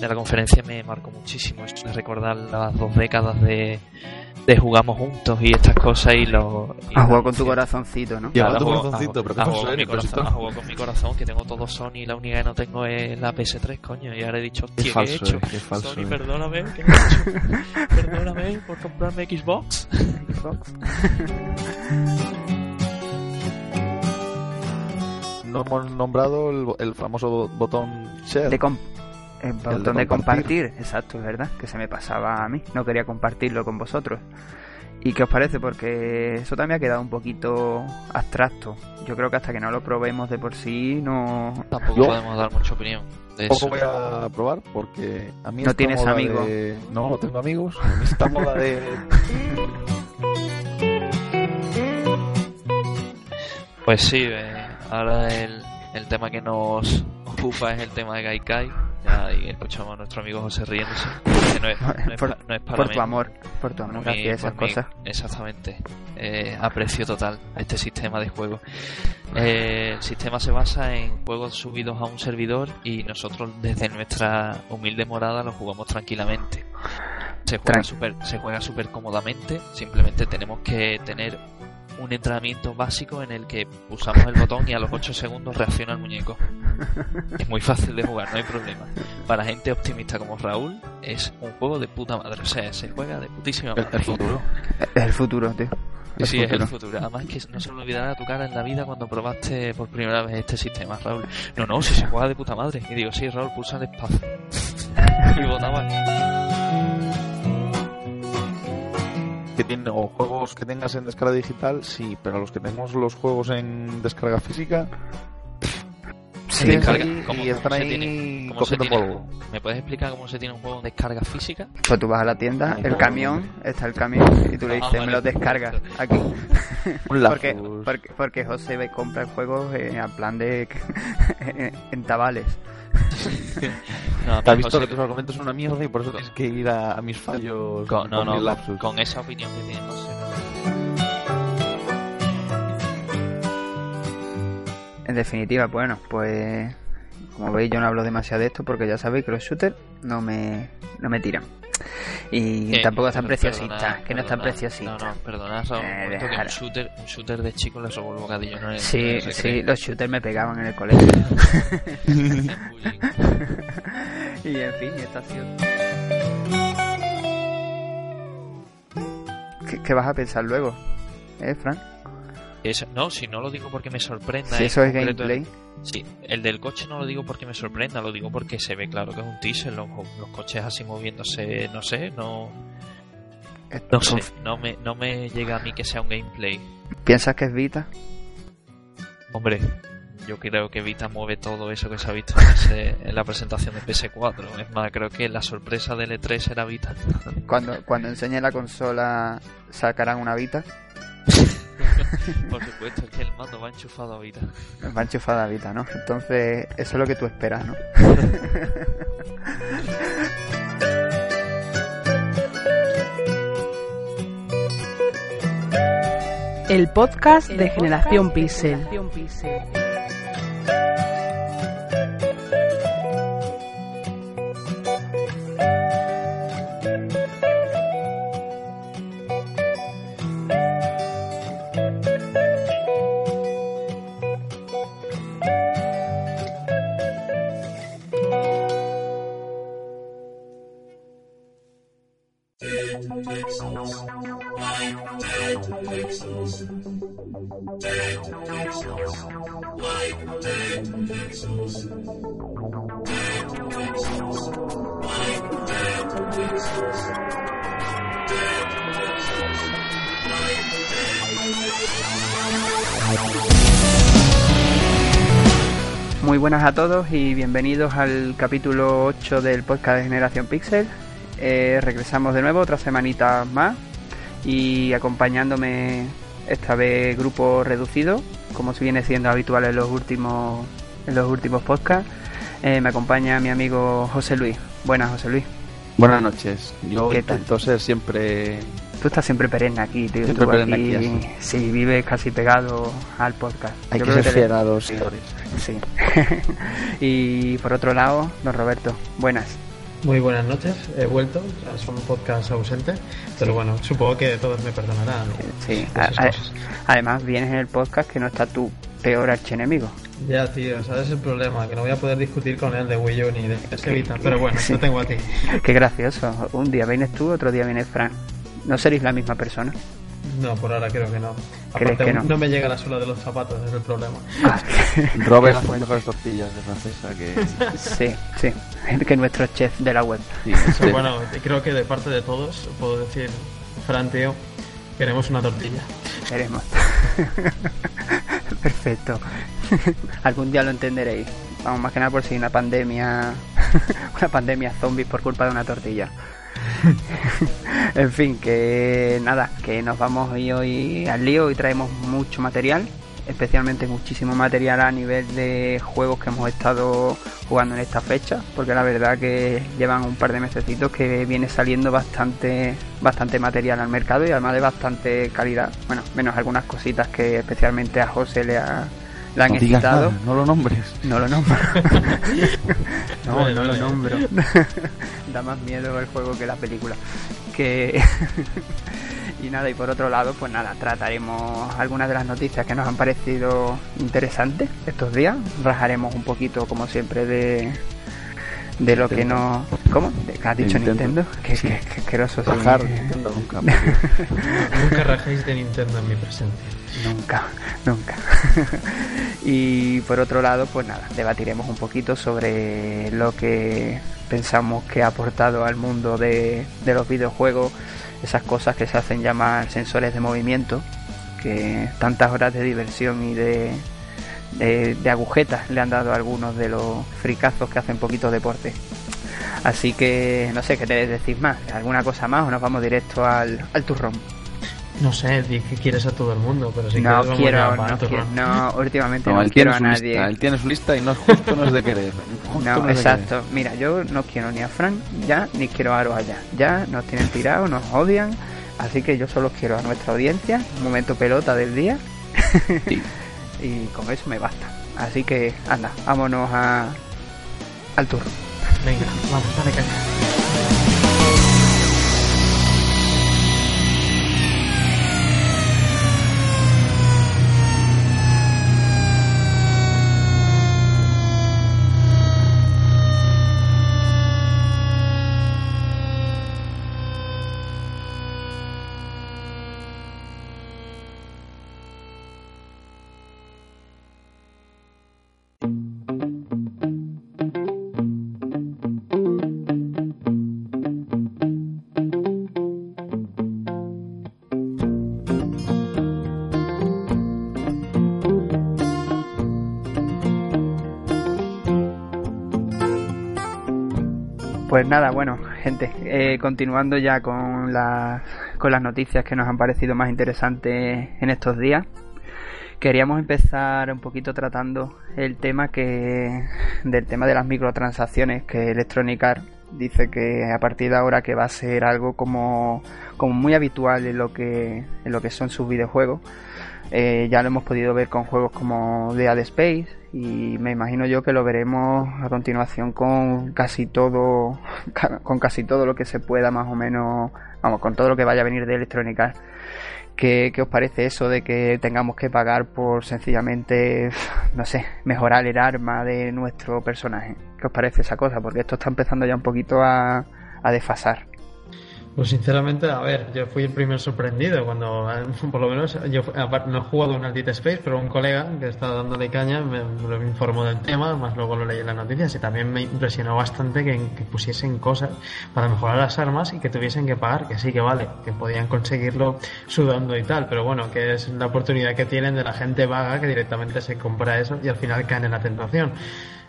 de la conferencia me marcó muchísimo. Esto de recordar las dos décadas de, de jugamos juntos y estas cosas y lo... Has jugado con tu corazoncito, ¿no? Claro, Claro, tu juego- corazoncito, pero ¿qué a pasó, juego con mi si corazón, juego con mi corazón, que tengo todo Sony y la única que no tengo es la PS3, coño. Y ahora he dicho, hostia, Qué ¿qué falso, he hecho? eh, qué falso, Sony, eh. perdóname, ¿qué he hecho? perdóname por comprarme Xbox. No hemos nombrado el, el famoso botón share. De com- el botón de, de compartir. compartir. exacto, es verdad, que se me pasaba a mí, no quería compartirlo con vosotros. ¿Y qué os parece? Porque eso también ha quedado un poquito abstracto. Yo creo que hasta que no lo probemos de por sí no... Tampoco Yo- podemos dar mucha opinión de Poco eso. voy a probar porque a mí No tienes amigos. de- No, no tengo amigos. A mí esta moda de... Pues sí, eh, ahora el, el tema que nos ocupa es el tema de Gaikai. Ya y escuchamos a nuestro amigo José riéndose. Que no es, no es Por- pa- no es para Por tu amor, por tu amor hacia esas mí, cosas. exactamente. Eh, aprecio total este sistema de juego. Eh, el sistema se basa en juegos subidos a un servidor y nosotros desde nuestra humilde morada lo jugamos tranquilamente. Se juega Tran- se juega súper cómodamente. Simplemente tenemos que tener un entrenamiento básico en el que pulsamos el botón y a los 8 segundos reacciona el muñeco. Es muy fácil de jugar, no hay problema. Para gente optimista como Raúl, es un juego de puta madre. O sea, se juega de putísima El, madre. el futuro. Es el futuro, tío. Sí, es el futuro. Además que no se le olvidará tu cara en la vida cuando probaste por primera vez este sistema, Raúl. No, no, si se juega de puta madre. Y digo, sí, Raúl, pulsa el espacio. y votaba. Que tiene, o juegos que tengas en descarga digital, sí, pero los que tenemos los juegos en descarga física, Sí, tienes descarga- ahí ¿cómo- y están cómo se tiene? ¿Cómo se tiene? polvo. ¿Me puedes explicar cómo se tiene un juego en descarga física? Pues tú vas a la tienda, el camión, está el camión, y tú le Ah, dices, me lo descargas aquí. Un Porque, porque, porque José compra el juego a plan de en tabales. No, Te has visto que tus argumentos son una mierda y por eso tienes que ir a, a mis fallos. con, no, con no, con, con esa opinión que tiene José. En definitiva, bueno, pues como veis yo no hablo demasiado de esto porque ya sabéis que los shooters no me, no me tiran. Y Eh, tampoco es tan perdona, preciosista, que no es tan perdona, preciosista. No, no, perdona, un Eh, momento que un shooter, un shooter de chico le robó el bocadillo, ¿no? Sí, No sí, los shooters me pegaban en el colegio. Y en fin, esta ha sido... ¿Qué, qué vas a pensar luego? ¿Eh, Frank? No, si no lo digo porque me sorprenda. Si eso es gameplay. Sí, el del coche no lo digo porque me sorprenda, lo digo porque se ve claro que es un teaser, los, los coches así moviéndose, no sé, no, no sé, no me, no me llega a mí que sea un gameplay. ¿Piensas que es Vita? Hombre, yo creo que Vita mueve todo eso que se ha visto en, ese- en la presentación de PS4. Es más, creo que la sorpresa del E3 era Vita. Cuando, cuando enseñe la consola sacarán una Vita. Por supuesto, es que el mando va enchufado a Vita. Va enchufada Vita, ¿no? Entonces, eso es lo que tú esperas, ¿no? El podcast de Generación Pixel. A todos y bienvenidos al capítulo 8 del podcast de Generación Pixel. Eh, regresamos de nuevo, otra semanita más y acompañándome esta vez grupo reducido, como se viene siendo habitual en los últimos en los últimos podcasts. Eh, me acompaña mi amigo José Luis. Buenas, José Luis. Buenas noches. Yo intento ser siempre. Tú estás siempre perenne aquí, tío. Siempre Tú perenne aquí, aquí, sí, vives casi pegado al podcast. Hay Yo que ser fiel a los seguidores. Sí. y por otro lado, don Roberto, buenas. Muy buenas noches, he vuelto, o sea, es un podcast ausente, pero bueno, supongo que todos me perdonarán. Sí, a- además vienes en el podcast que no está tu peor archienemigo. Ya, tío, ¿sabes el problema? Que no voy a poder discutir con él de Wii U ni de que- pero bueno, sí. no tengo a ti. Qué gracioso. Un día vienes tú, otro día viene Fran. No seréis la misma persona. No, por ahora creo que no. ¿Crees Aparte, que no? me llega la suela de los zapatos, es el problema. Ah, Robert hace mejores tortillas de francesa que... sí, sí. Que nuestro chef de la web. Sí, Pero sí. bueno, creo que de parte de todos puedo decir, Fran, tío, queremos una tortilla. Veremos. Perfecto. Algún día lo entenderéis. Vamos, más que nada por si una pandemia. una pandemia zombies por culpa de una tortilla. en fin, que nada, que nos vamos hoy, hoy al lío y traemos mucho material. Especialmente muchísimo material a nivel de juegos que hemos estado jugando en esta fecha. Porque la verdad que llevan un par de mesecitos que viene saliendo bastante, bastante material al mercado y además de bastante calidad. Bueno, menos algunas cositas que especialmente a José le, ha, le han No digas excitado. nada, no lo nombres. No lo nombro. no, Vale, no lo nombro. da más miedo el juego que la película. Que. y nada, y por otro lado, pues nada, trataremos algunas de las noticias que nos han parecido interesantes estos días. Rajaremos un poquito, como siempre, de. De lo que no. ¿Cómo? ¿De ¿Qué has dicho Nintendo. Nintendo? Qué, Sí. qué- qué asqueroso soy. Rajar, Nintendo nunca. Nunca rajéis de Nintendo en mi presencia. Nunca, nunca. y por otro lado, pues nada, debatiremos un poquito sobre lo que pensamos que ha aportado al mundo de, de los videojuegos, esas cosas que se hacen llamar sensores de movimiento, que tantas horas de diversión y de, de, agujetas le han dado a algunos de los fricazos que hacen poquito deporte. Así que no sé qué te decís más, alguna cosa más o nos vamos directo al, al turrón. No sé, di que quieres a todo el mundo, pero si no quieres quiero, ya no, turrón. quiero- no, últimamente No, él quiero a nadie. lista, él tiene su lista y no es justo, no es de querer. No, no es de exacto. Mira, yo no quiero ni a Frank ya, ni quiero a Aro allá. Ya nos tienen tirados, nos odian. Así que yo solo quiero a nuestra audiencia, un momento pelota del día. Sí. y con eso me basta. Así que, anda, vámonos a, al tour. Venga, vamos, dale caña. Nada, bueno, gente, eh, continuando ya con las, con las noticias que nos han parecido más interesantes en estos días. Queríamos empezar un poquito tratando el tema que del tema de las microtransacciones que Electronic Arts dice que a partir de ahora que va a ser algo como, como muy habitual en lo que en lo que son sus videojuegos. Eh, ya lo hemos podido ver con juegos como Dead Space y me imagino yo que lo veremos a continuación con casi todo con casi todo lo que se pueda más o menos vamos con todo lo que vaya a venir de Electronic Arts ¿Qué, qué os parece eso de que tengamos que pagar por sencillamente, no sé, mejorar el arma de nuestro personaje? ¿Qué os parece esa cosa? Porque esto está empezando ya un poquito a, a desfasar. Pues sinceramente, a ver, yo fui el primer sorprendido cuando, por lo menos, yo aparte, no he jugado en Dead Space, pero un colega que está dándole caña me, me informó del tema, más luego lo leí en las noticias y también me impresionó bastante que, que pusiesen cosas para mejorar las armas y que tuviesen que pagar, que sí que vale, que podían conseguirlo sudando y tal, pero bueno, que es la oportunidad que tienen de la gente vaga que directamente se compra eso y al final caen en la tentación.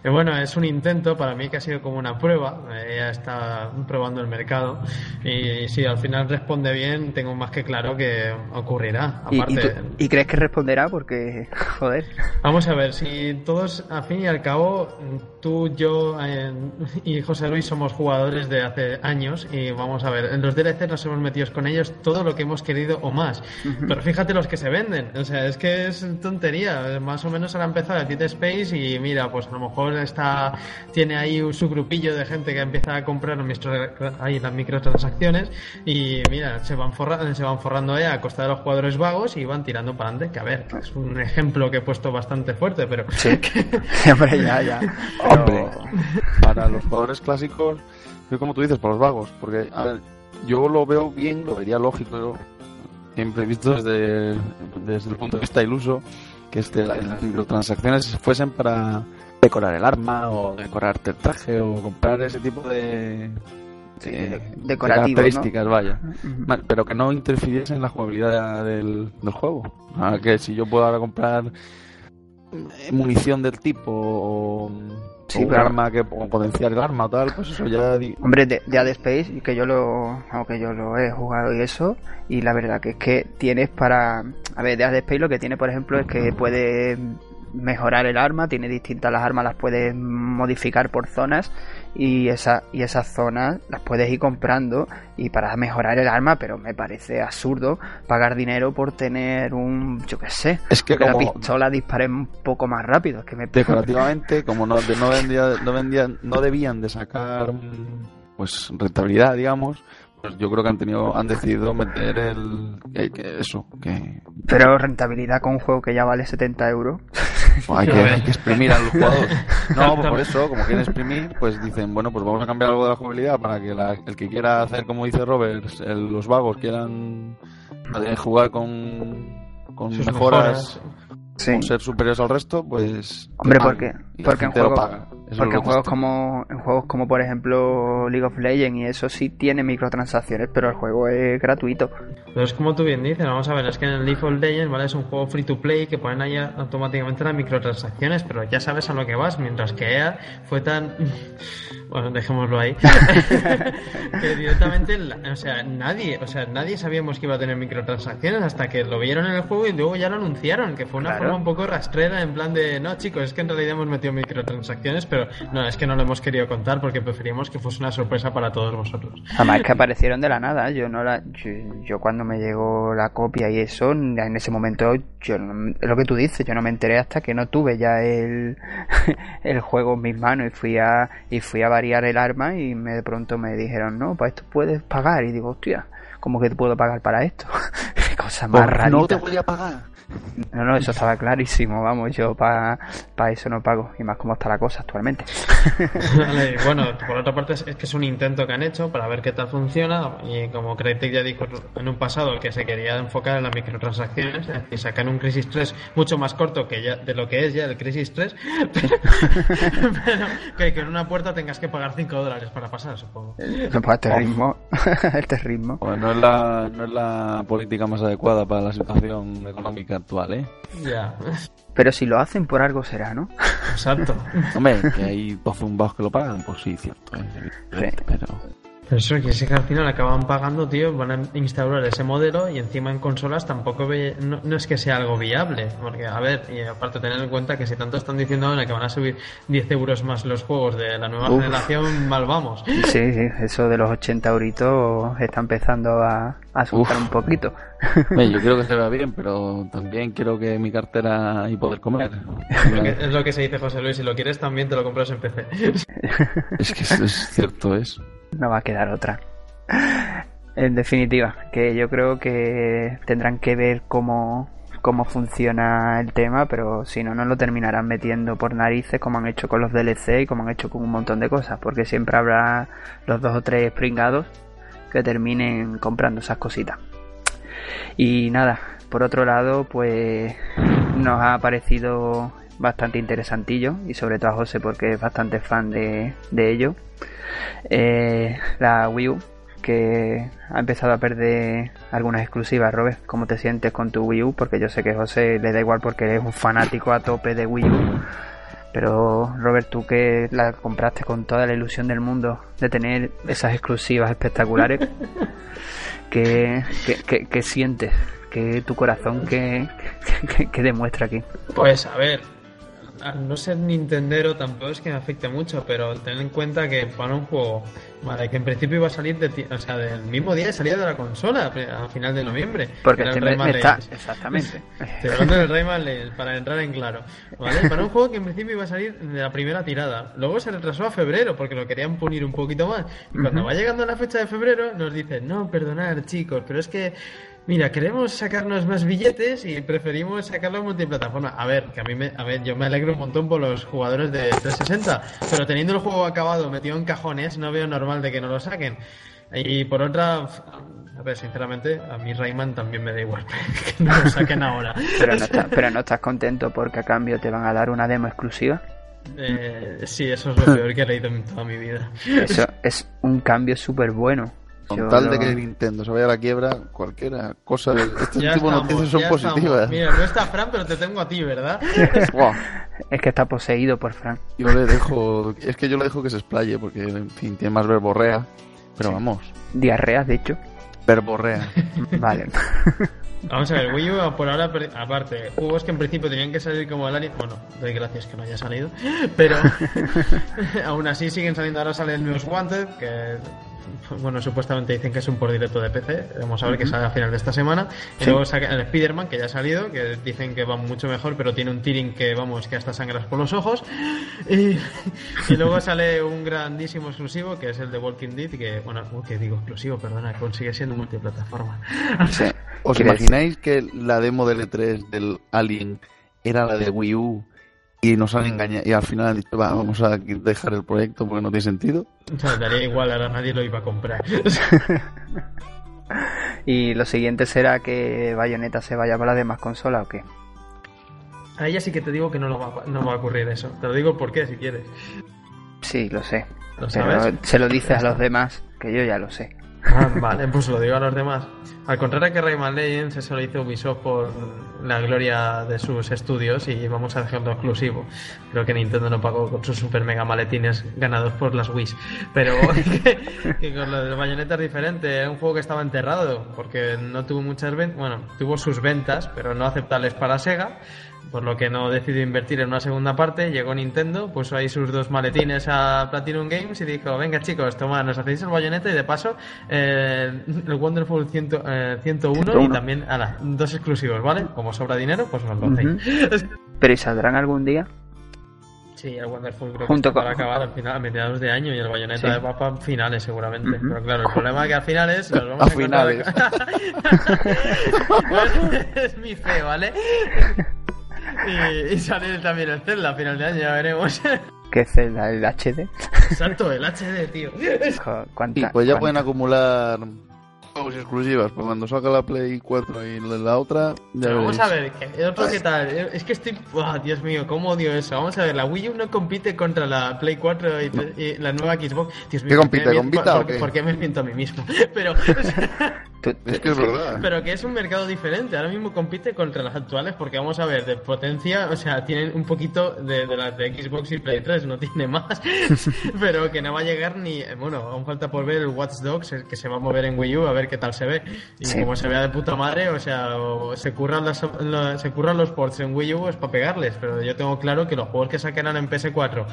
Y bueno, es un intento para mí que ha sido como una prueba. eh, Ella está probando el mercado y si al final responde bien, tengo más que claro que ocurrirá. ¿Y, y Aparte, tú- y crees que responderá? Porque, joder, vamos a ver, si todos, al fin y al cabo, tú, yo eh, y José Luis somos jugadores de hace años y vamos a ver, en los DLC nos hemos metido con ellos todo lo que hemos querido o más. Pero fíjate los que se venden, o sea, es que es tontería. Más o menos ahora empezado el Dead Space y mira, pues a lo mejor está tiene ahí su grupillo de gente que empieza a comprar ahí las microtransacciones y mira, se van, forrando, se van forrando ahí a costa de los jugadores vagos y van tirando para adelante, que a ver, es un ejemplo que he puesto bastante fuerte, pero... Sí, hombre, ya, ya. Hombre, para los jugadores clásicos, es como tú dices, para los vagos, porque, a ver, yo lo veo bien, lo vería lógico, siempre visto desde, desde el punto de vista iluso, que este, las microtransacciones fuesen para decorar el arma o decorarte el traje o comprar ese tipo de, de, características, vaya. Pero que no interfiriese en la jugabilidad del, del juego. que si yo puedo ahora comprar munición del tipo o sí, un arma que potenciar el arma o tal, pues eso ya. Hombre, de, de Ad Space, que yo lo. Aunque yo lo he jugado y eso, y la verdad que es que tienes para. A ver, de Ad Space lo que tiene, por ejemplo, es que puede mejorar el arma, tiene distintas las armas, las puedes modificar por zonas y, esa, y esas zonas las puedes ir comprando y para mejorar el arma, pero me parece absurdo pagar dinero por tener un, yo qué sé, es que, la pistola dispare un poco más rápido. Es que me... Decorativamente, como no, no, vendía, no, vendían, no debían de sacar pues rentabilidad, digamos, pues yo creo que han tenido han decidido meter el que, eso que pero rentabilidad con un juego que ya vale 70 euros hay, que, hay que exprimir a los jugadores no pues por eso como quieren exprimir pues dicen bueno pues vamos a cambiar algo de la jugabilidad para que el que quiera hacer como dice Robert los vagos quieran eh, jugar con con mejoras ser superiores al resto, pues. Hombre, ¿por qué? Porque en juegos, porque en juegos como en juegos como por ejemplo League of Legends y eso sí tiene microtransacciones, pero el juego es gratuito. Pero es como tú bien dices, vamos a ver, es que en el League of Legends, ¿vale? Es un juego free to play que ponen ahí automáticamente las microtransacciones, pero ya sabes a lo que vas, mientras que EA fue tan bueno, dejémoslo ahí. que directamente, o sea, nadie, o sea, nadie sabíamos que iba a tener microtransacciones hasta que lo vieron en el juego y luego ya lo anunciaron, que fue una forma un poco rastrera en plan de, no chicos, es que en realidad hemos metido microtransacciones, pero no, es que no lo hemos querido contar porque preferimos que fuese una sorpresa para todos vosotros. Además es que aparecieron de la nada, yo no la, yo, cuando me llegó la copia y eso, en ese momento, yo lo que tú dices, yo no me enteré hasta que no tuve ya el, el juego en mis manos y fui a, y fui a variar el arma y me, de pronto me dijeron, no, pues esto puedes pagar. Y digo, hostia, ¿cómo que te puedo pagar para esto? Cosa más rara. No te voy a pagar. No, no, eso estaba clarísimo, vamos, yo para eso no pago, y más como está la cosa actualmente. bueno, por otra parte es, que es un intento que han hecho para ver qué tal funciona, y como Crytek ya dijo en un pasado que se quería enfocar en las microtransacciones, y sacar un Crisis 3 mucho más corto que ya, de lo que es ya el Crisis 3, pero, que, en una puerta tengas que pagar 5 dólares para pasar, supongo. No, pues este ritmo, este ritmo. Bueno, no es, la, no es la política más adecuada para la situación económica actual, ¿eh? Ya. Pero si lo hacen por algo será, ¿no? Exacto. Hombre, que hay 12 zumbados que lo pagan, pues sí, cierto. ¿eh? Pero... Pero eso que es que al final acaban pagando, tío, van a instaurar ese modelo y encima en consolas tampoco ve, no, es que sea algo viable. Porque, a ver, y aparte tener en cuenta que si tanto están diciendo ahora que van a subir 10 euros más los juegos de la nueva generación, mal vamos. Sí, sí, eso de los 80 euritos está empezando a, a asustar un poquito. yo quiero que se vea bien, pero también quiero que mi cartera y poder comer. Es lo que se dice José Luis, si lo quieres también te lo compras en PC. Es que es cierto eso no va a quedar otra. En definitiva, que yo creo que tendrán que ver cómo, cómo funciona el tema, pero si no, no lo terminarán metiendo por narices como han hecho con los DLC y como han hecho con un montón de cosas, porque siempre habrá los dos o tres pringados que terminen comprando esas cositas. Y nada, por otro lado, pues nos ha parecido bastante interesantillo y sobre todo a José porque es bastante fan de, de ello eh, la Wii U, que ha empezado a perder algunas exclusivas. Robert, ¿cómo te sientes con tu Wii U? Porque yo sé que José le da igual porque es un fanático a tope de Wii U. Pero Robert, tú que la compraste con toda la ilusión del mundo de tener esas exclusivas espectaculares, ¿qué, qué, sientes? ¿Qué tu corazón que, demuestra aquí? Pues a ver, al no ser Nintendero tampoco es que me afecte mucho, pero ten en cuenta que para un juego, vale, que en principio iba a salir de, ti- o sea, del mismo día de salida de la consola, a final de noviembre. Porque Era el me- me está... Exactamente. Estoy hablando del Rayman Legends, para entrar en claro. ¿vale? Para un juego que en principio iba a salir de la primera tirada. Luego se retrasó a febrero porque lo querían punir un poquito más. Y cuando va llegando la fecha de febrero, nos dicen: No, perdonad, chicos, pero es que. Mira, queremos sacarnos más billetes y preferimos sacarlo en multiplataforma. A ver, que a mí me, a ver, yo me alegro un montón por los jugadores de 360, pero teniendo el juego acabado metido en cajones, no veo normal de que no lo saquen. Y por otra, a ver, sinceramente, a mí Rayman también me da igual que no lo saquen ahora. Pero no, estás, pero no estás contento porque a cambio te van a dar una demo exclusiva. Eh, sí, eso es lo peor que he leído en toda mi vida. Eso es un cambio súper bueno. Con tal de que Nintendo se vaya a la quiebra, cualquiera cosa de este Ya tipo de noticias son estamos. positivas. Mira, no está Fran, pero te tengo a ti, ¿verdad? Es que está poseído por Frank. yo le dejo, es que yo le dejo que se explaye porque en fin tiene más verborrea, pero vamos, Diarreas, de hecho. verborrea. Vale. Vamos a ver, Wii U por ahora, aparte, juegos que en principio tenían que salir como el año... Bueno, doy gracias que no haya salido, pero aún así siguen saliendo. Ahora sale el News Wanted, que bueno, supuestamente dicen que es un por directo de PC. Vamos a ver que sale a final de esta semana. Y luego saca el Spider-Man, que ya ha salido, que dicen que va mucho mejor, pero tiene un tearing que, vamos, que hasta sangras por los ojos. Y, y luego sale un grandísimo exclusivo, que es el de Walking Dead, que, bueno, uy, que digo exclusivo, perdona, consigue siendo multiplataforma. Sí. ¿Os Quiere imagináis que la demo del E3 del Alien era la de Wii U y nos han engañado y al final han dicho, va, vamos a dejar el proyecto porque no tiene sentido? O sea, daría igual, ahora nadie lo iba a comprar. Y lo siguiente será que Bayonetta se vaya para las demás consolas o qué. A ella sí que te digo que no, lo va, a- no va a ocurrir eso. Te lo digo por qué, si quieres. Sí, lo sé. ¿Lo Pero sabes? se lo dices a los demás, que yo ya lo sé. Ah, vale, pues lo digo a los demás. Al contrario que Rayman Legends, eso lo hizo Ubisoft por la gloria de sus estudios y vamos a dejarlo exclusivo. Creo que Nintendo no pagó con sus super mega maletines ganados por las Wii. Pero que, que con lo del Bayonetta es diferente. Era un juego que estaba enterrado porque no tuvo muchas ventas. Bueno, tuvo sus ventas, pero no aceptables para Sega. Por lo que no decidió invertir en una segunda parte. Llegó Nintendo, puso ahí sus dos maletines a Platinum Games y dijo: Venga, chicos, toma, nos hacéis el bayoneta y de paso eh, el Wonderful 100, eh, 101, y 101. también, ala, dos exclusivos, ¿vale? Como sobra dinero, pues nos lo hacéis. Pero ¿y saldrán algún día? Sí, el Wonderful creo Junto que está para con- acabar al final, a mediados de año y el bayoneta Sí. de papa finales seguramente. Pero claro, el problema es que a finales nos vamos A a, encontrar- finales. es mi fe, ¿vale? Y, y sale también el Zelda a final de año, ya veremos. ¿Qué Zelda? ¿El HD? Exacto, el HD, tío. Jo, Y ¿cuánta- pues ya cuánta- pueden acumular juegos exclusivas, pues cuando salga la Play 4 y la otra, ya Pero vamos a ver, ¿qué, otro qué tal? Es que estoy... ¡Buah, Dios mío, cómo odio eso. Vamos a ver, la Wii U no compite contra la Play 4 y, y la nueva Xbox. Dios mío, ¿Qué ¿por compite, Vita o qué? ¿Por qué me miento a mí mismo? Pero... Es que es verdad. Pero que es un mercado diferente. Ahora mismo compite contra las actuales porque vamos a ver, de potencia, o sea, tienen un poquito de, de las de Xbox y Play 3, no tiene más. Pero que no va a llegar ni. eh, Bueno, aún falta por ver el Watch Dogs, el que se va a mover en Wii U, a ver qué tal se ve. Y Sí. como se vea de puta madre, o sea, o se curran, las, la- se curran los ports en Wii U es para pegarles. Pero yo tengo claro que los juegos que sacarán en PS4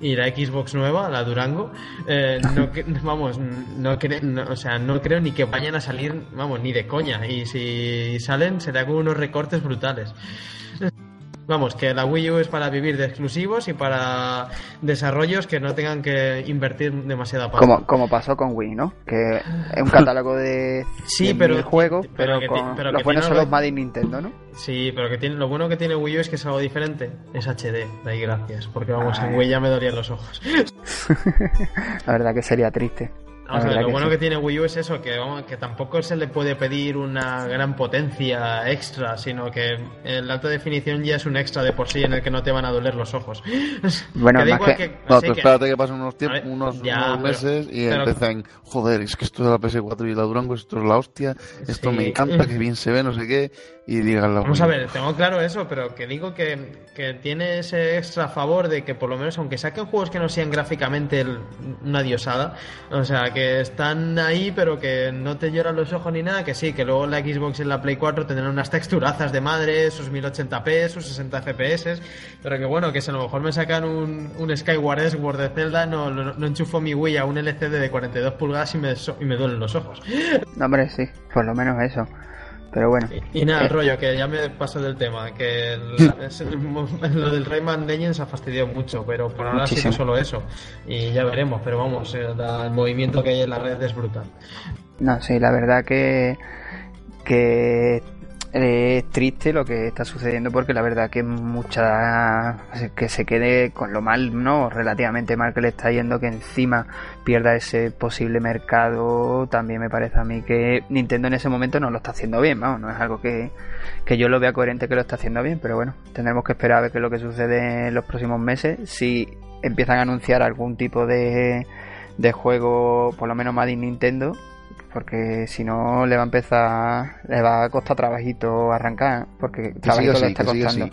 y la Xbox nueva, la Durango, eh, no, vamos, no, cre- no- o sea, no creo ni que vayan a salir, vamos, ni de coña. Y si salen, será con unos recortes brutales. Vamos, que la Wii U es para vivir de exclusivos y para desarrollos que no tengan que invertir demasiada pasta. Como, como pasó con Wii, ¿no? Que es un catálogo de, Sí, de pero- juegos, pero pero, con pero los buenos son los Made in Nintendo, ¿no? Sí, pero que tiene, lo bueno que tiene Wii U es que es algo diferente. Es HD, de ahí gracias. Porque vamos, Ah, en eh. Wii ya me dolían los ojos. La verdad que sería triste. La Vamos a ver, lo que bueno sí. que tiene Wii U es eso, que, vamos, que tampoco se le puede pedir una gran potencia extra, sino que el alta definición ya es un extra de por sí en el que no te van a doler los ojos. Bueno, Que igual No, espérate que pasen unos, tiempos, ver, unos, ya, unos pero- meses y pero- empiezan, joder, es que esto es la PS4 y la Durango, esto es la hostia, esto Sí. me encanta, que bien se ve, no sé qué. Y digan Vamos a ver, tengo claro eso, pero que digo que, que, tiene ese extra favor de que por lo menos, aunque saquen juegos que no sean gráficamente una diosada, o sea, que están ahí, pero que no te lloran los ojos ni nada, que sí, que luego la Xbox y la Play 4 tendrán unas texturazas de madre, sus 1080p, sus 60 FPS, pero que bueno, que si a lo mejor me sacan un, un Skyward Sword de Zelda, no, no, enchufo mi Wii a un LCD de 42 pulgadas y me, y me duelen los ojos. No, hombre, sí, por lo menos eso. Pero bueno. Y, nada, el eh, rollo, que ya me paso del tema, que lo del Rayman Legends ha fastidiado mucho, pero por ahora sí que solo eso. Y ya veremos, pero vamos, eh, el movimiento que hay en la red es brutal. No, sí, la verdad que, que es triste lo que está sucediendo porque la verdad que mucha que se quede con lo mal no relativamente mal que le está yendo que encima pierda ese posible mercado. También me parece a mí que Nintendo en ese momento no lo está haciendo bien vamos no es algo que, que yo lo vea coherente que lo está haciendo bien pero bueno tendremos que esperar a ver qué es lo que sucede en los próximos meses. Si empiezan a anunciar algún tipo de de juego por lo menos más de Nintendo porque si no le va a empezar, le va a costar trabajito arrancar, porque trabajito le está costando.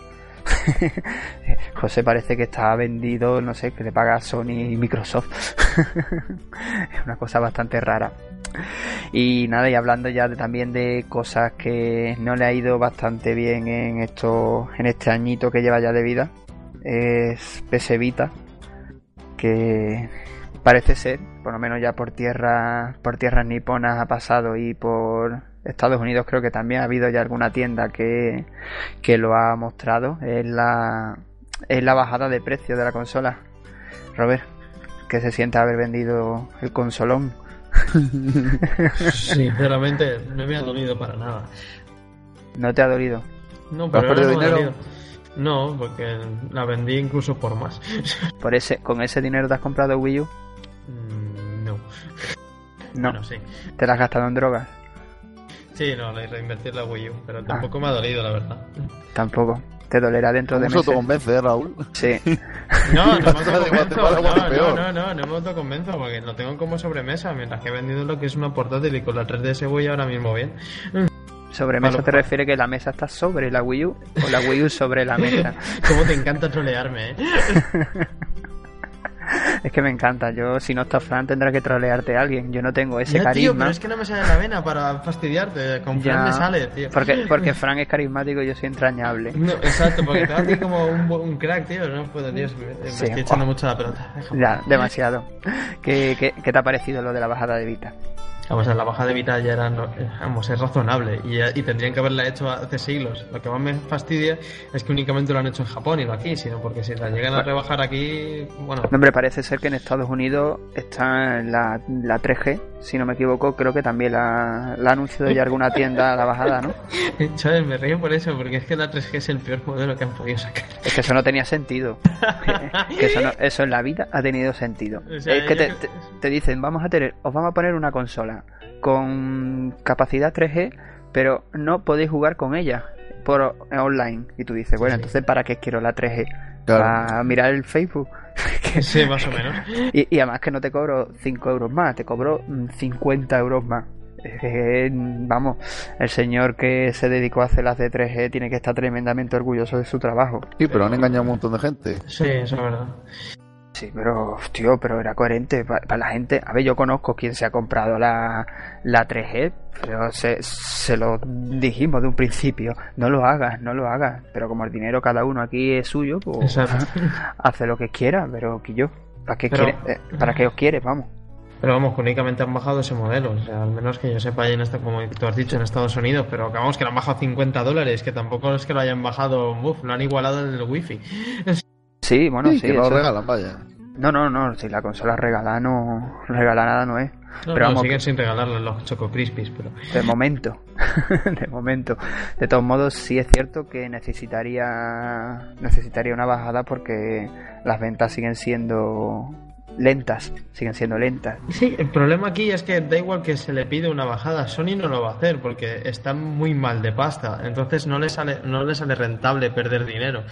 José parece que está vendido, no sé, que le paga Sony y Microsoft. es una cosa bastante rara. Y nada, y hablando ya de, también de cosas que no le ha ido bastante bien en esto, en este añito que lleva ya de vida, es PS Vita, que parece ser, por lo menos ya por tierra, por tierras niponas ha pasado y por Estados Unidos creo que también ha habido ya alguna tienda que, que lo ha mostrado, es la, es la bajada de precio de la consola. Robert, que se siente haber vendido el consolón. Sinceramente, no me ha dolido para nada. ¿No te ha dolido? No, pero no dinero? No, porque la vendí incluso por más. ¿Por ese, ¿Con ese dinero te has comprado Wii U? No. sí. ¿Te la has gastado en drogas? Sí, no, la reinvertir la Wii U, pero ah. tampoco me ha dolido, la verdad. Tampoco. Te dolerá dentro de meses. te convence, ¿eh, Raúl? Sí. No, no me autoconvenzo. No, no, no, no, me autoconvenzo porque lo tengo como sobremesa, mientras que he vendido lo que es una portátil y con la 3DS voy ahora mismo bien. ¿Sobremesa te refiere que la mesa está sobre la Wii U o la Wii U sobre la mesa? ¿Cómo te encanta trolearme, eh? es que me encanta. Yo, si no estás Fran, tendrá que trolearte a alguien. Yo no tengo ese carisma. Tío, pero es que no me sale la vena para fastidiarte. Con Fran me sale, tío. Porque, porque Fran es carismático y yo soy entrañable. No, exacto, porque te a como un, un, crack, tío. No puedo, tío. Me, estoy echando mucho la pelota. Ya, demasiado. ¿Qué, qué, ¿Qué te ha parecido lo de la bajada de Vita? La bajada de Vita ya era, vamos, es razonable y, y, tendrían que haberla hecho hace siglos. Lo que más me fastidia es que únicamente lo han hecho en Japón y no aquí, sino porque si la llegan a rebajar aquí, bueno. Hombre, parece ser que en Estados Unidos está la, la 3G, si no me equivoco, creo que también la, la ha anunciado ya alguna tienda a la bajada, ¿no? Chavales, me río por eso, porque es que la 3G es el peor modelo que han podido sacar. Es que eso no tenía sentido. que eso, eso en la vida ha tenido sentido. es que te, te dicen, vamos a tener, os vamos a poner una consola con capacidad 3G, pero no podéis jugar con ella por online. Y tú dices, bueno, entonces ¿para qué quiero la 3G? Para mirar el Facebook. sí, más o menos. Y, además que no te cobro 5 euros más, te cobro 50 euros más. vamos, el señor que se dedicó a hacer las de 3G tiene que estar tremendamente orgulloso de su trabajo. Sí, pero han engañado a un montón de gente. Sí, eso es verdad. Sí, pero, tío, pero era coherente para, la gente. A ver, yo conozco quien se ha comprado la, la 3G, pero se, se lo dijimos de un principio. No lo hagas, no lo hagas. Pero como el dinero cada uno aquí es suyo, pues hace lo que quiera, pero que yo. ¿Para qué, quiere, eh, ¿Para qué os quieres? Vamos. Pero vamos, únicamente han bajado ese modelo. O sea, al menos que yo sepa, en esta, como tú has dicho, en Estados Unidos. Pero vamos, que lo han bajado 50 dólares. Que tampoco es que lo hayan bajado, uf, lo han igualado en el wifi. Sí, bueno, sí. que lo regalan, vaya. No, no, no, si la consola regalada no regala nada no es. pero vamos, siguen sin regalarle los Choco Crispies, pero... De momento, de momento. De todos modos, sí es cierto que necesitaría necesitaría una bajada porque las ventas siguen siendo lentas, siguen siendo lentas. Sí, el problema aquí es que da igual que se le pide una bajada, Sony no lo va a hacer porque está muy mal de pasta, entonces no le sale, no le sale rentable perder dinero.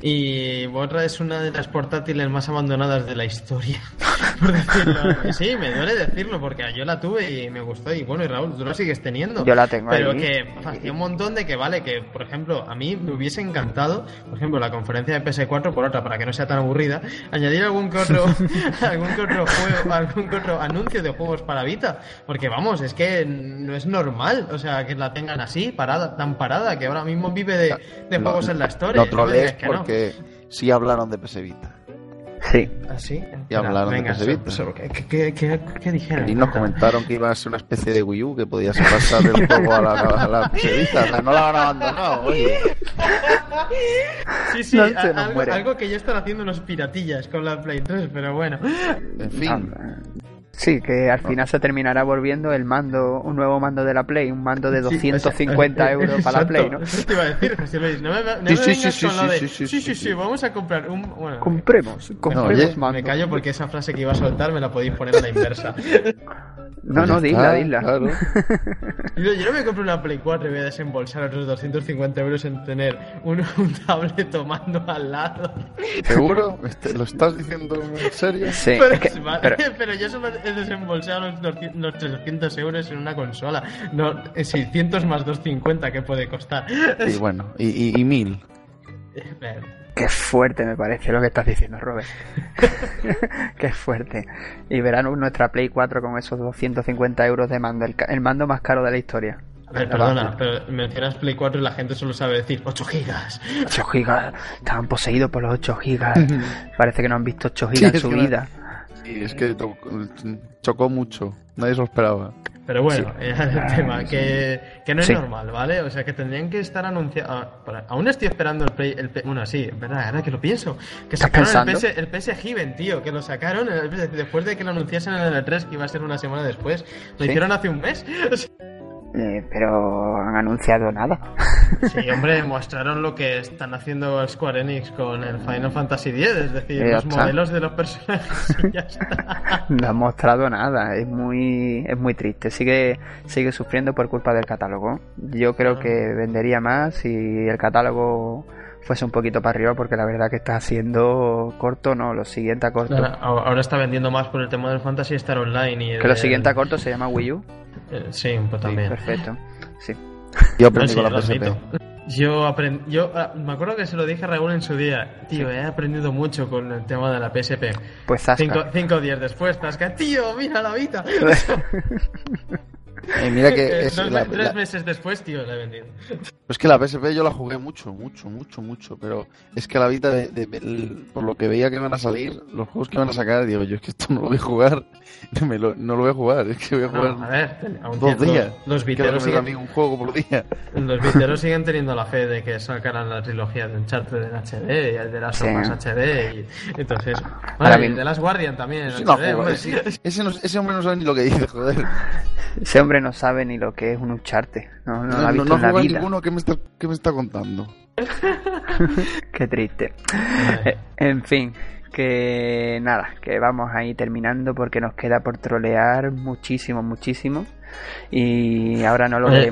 Y Borra es una de las portátiles más abandonadas de la historia, por decirlo. Sí, me duele decirlo porque yo la tuve y me gustó y bueno, y Raúl, tú la sigues teniendo. Yo la tengo Pero ahí. que hacía un montón de que vale, que por ejemplo, a mí me hubiese encantado, por ejemplo, la conferencia de PS4 por otra, para que no sea tan aburrida, añadir algún que otro, algún que otro juego, algún que otro anuncio de juegos para Vita. Porque vamos, es que no es normal, o sea, que la tengan así, parada, tan parada, que ahora mismo vive de, de Lo- juegos en la. Lo que no. porque sí hablaron de PS Vita. Sí, ¿Ah, sí? Y hablaron de venga, PS Vita. so- so- ¿qué, qué, qué, qué dijeron? Y nos comentaron que iba a ser una especie de Wii U, que podías pasar el juego a la, a la PS Vita. O sea, no la han abandonado, oye. Sí, sí, No a- algo, algo que ya están haciendo los piratillas con la Play 3, pero bueno. En fin. Ah, sí, que al final se terminará volviendo el mando, un nuevo mando de la Play, un mando de Sí, 250 o sea, euros para la Play, ¿no? Eso te iba a decir, José Luis. No me, no me Sí, sí, vengas sí, con sí, lo de. sí, Sí sí, sí, sí, sí, sí. vamos a comprar un. Bueno, Compremos, compremos oye, mando. me callo porque esa frase que iba a soltar me la podéis poner a la inversa. No, no, dila, dila. Claro. Yo, no me compro una Play 4 y voy a desembolsar otros 250 euros en tener un, un tablet tomando al lado. ¿Seguro? Este- ¿Lo estás diciendo en serio? Sí, Pero, es que- vale, pero- pero yo solo he desembolsado los, 200 los 300 euros en una consola. No, eh, 600 más 250 que puede costar. Y bueno, y, y, y mil. Eh, Qué fuerte me parece lo que estás diciendo, Robert. Qué fuerte. Y verán nuestra Play 4 con esos 250 euros de mando, el, ca- el mando más caro de la historia. A ver, perdona, pero mencionas Play 4 y la gente solo sabe decir 8 gigas. 8 gigas, estaban poseídos por los 8 gigas. Parece que no han visto 8 gigas Sí, en su vida. Sí, es que chocó mucho. Nadie se lo esperaba. Pero bueno, era el Ah, tema, sí. que, que no es Sí. normal, ¿vale? O sea, que tendrían que estar anunciados... Aún estoy esperando el Play... El, bueno, sí, es verdad, ahora que lo pienso. Que ¿Estás sacaron el? PS, el PS Given, tío, que lo sacaron el- después de que lo anunciasen en el E3, que iba a ser una semana después. Lo Sí. hicieron hace un mes. Eh, pero han anunciado nada. Sí, hombre, mostraron lo que están haciendo Square Enix con el Final Fantasy X, es decir, los está. modelos de los personajes y ya está. No han mostrado nada, es muy, es muy triste. Sigue, sigue sufriendo por culpa del catálogo. Yo creo Ah. que vendería más si el catálogo fuese un poquito para arriba, porque la verdad que está haciendo corto, no, lo siguiente a corto. Ahora, ahora está vendiendo más por el tema del Fantasy Star Online y el Que lo siguiente a corto se llama Wii U. eh, Sí, pues también. Perfecto. Sí. Yo No, aprendí sí, con la PSP. Yo aprendí, yo ah, me acuerdo que se lo dije a Raúl en su día, tío, he aprendido mucho con el tema de la PSP. Pues Zasca. Cinco, cinco días después, Tasca, tío, mira la vida. Eh, mira que Eh, es la- tres la- meses después, tío, la he vendido. es que la PSP yo la jugué mucho, mucho, mucho, mucho, pero es que la Vita, de- de- el- por lo que veía que iban a salir, los juegos que iban a sacar, digo, yo es que esto no lo voy a jugar, no, me lo, no lo voy a jugar, es que voy a jugar No, a ver, aún dos tiene- días. Los, viteros a siguen, mí un juego por día. los viteros siguen teniendo la fe de que sacarán la trilogía de Uncharted en HD y el de las Sí. Us HD y entonces, Ahora bueno, y el de las Guardian también en Sí, HD, hombre. ese, ese no- ese hombre no sabe ni lo que dice, joder. Ese hombre no sabe ni lo que es un Ucharte. No, no, lo ha no, visto no en la vida. ninguno, ¿qué me, está, ¿qué me está contando? Qué triste. En fin, que nada, que vamos ahí terminando porque nos queda por trolear muchísimo, muchísimo. Y ahora no lo Oye,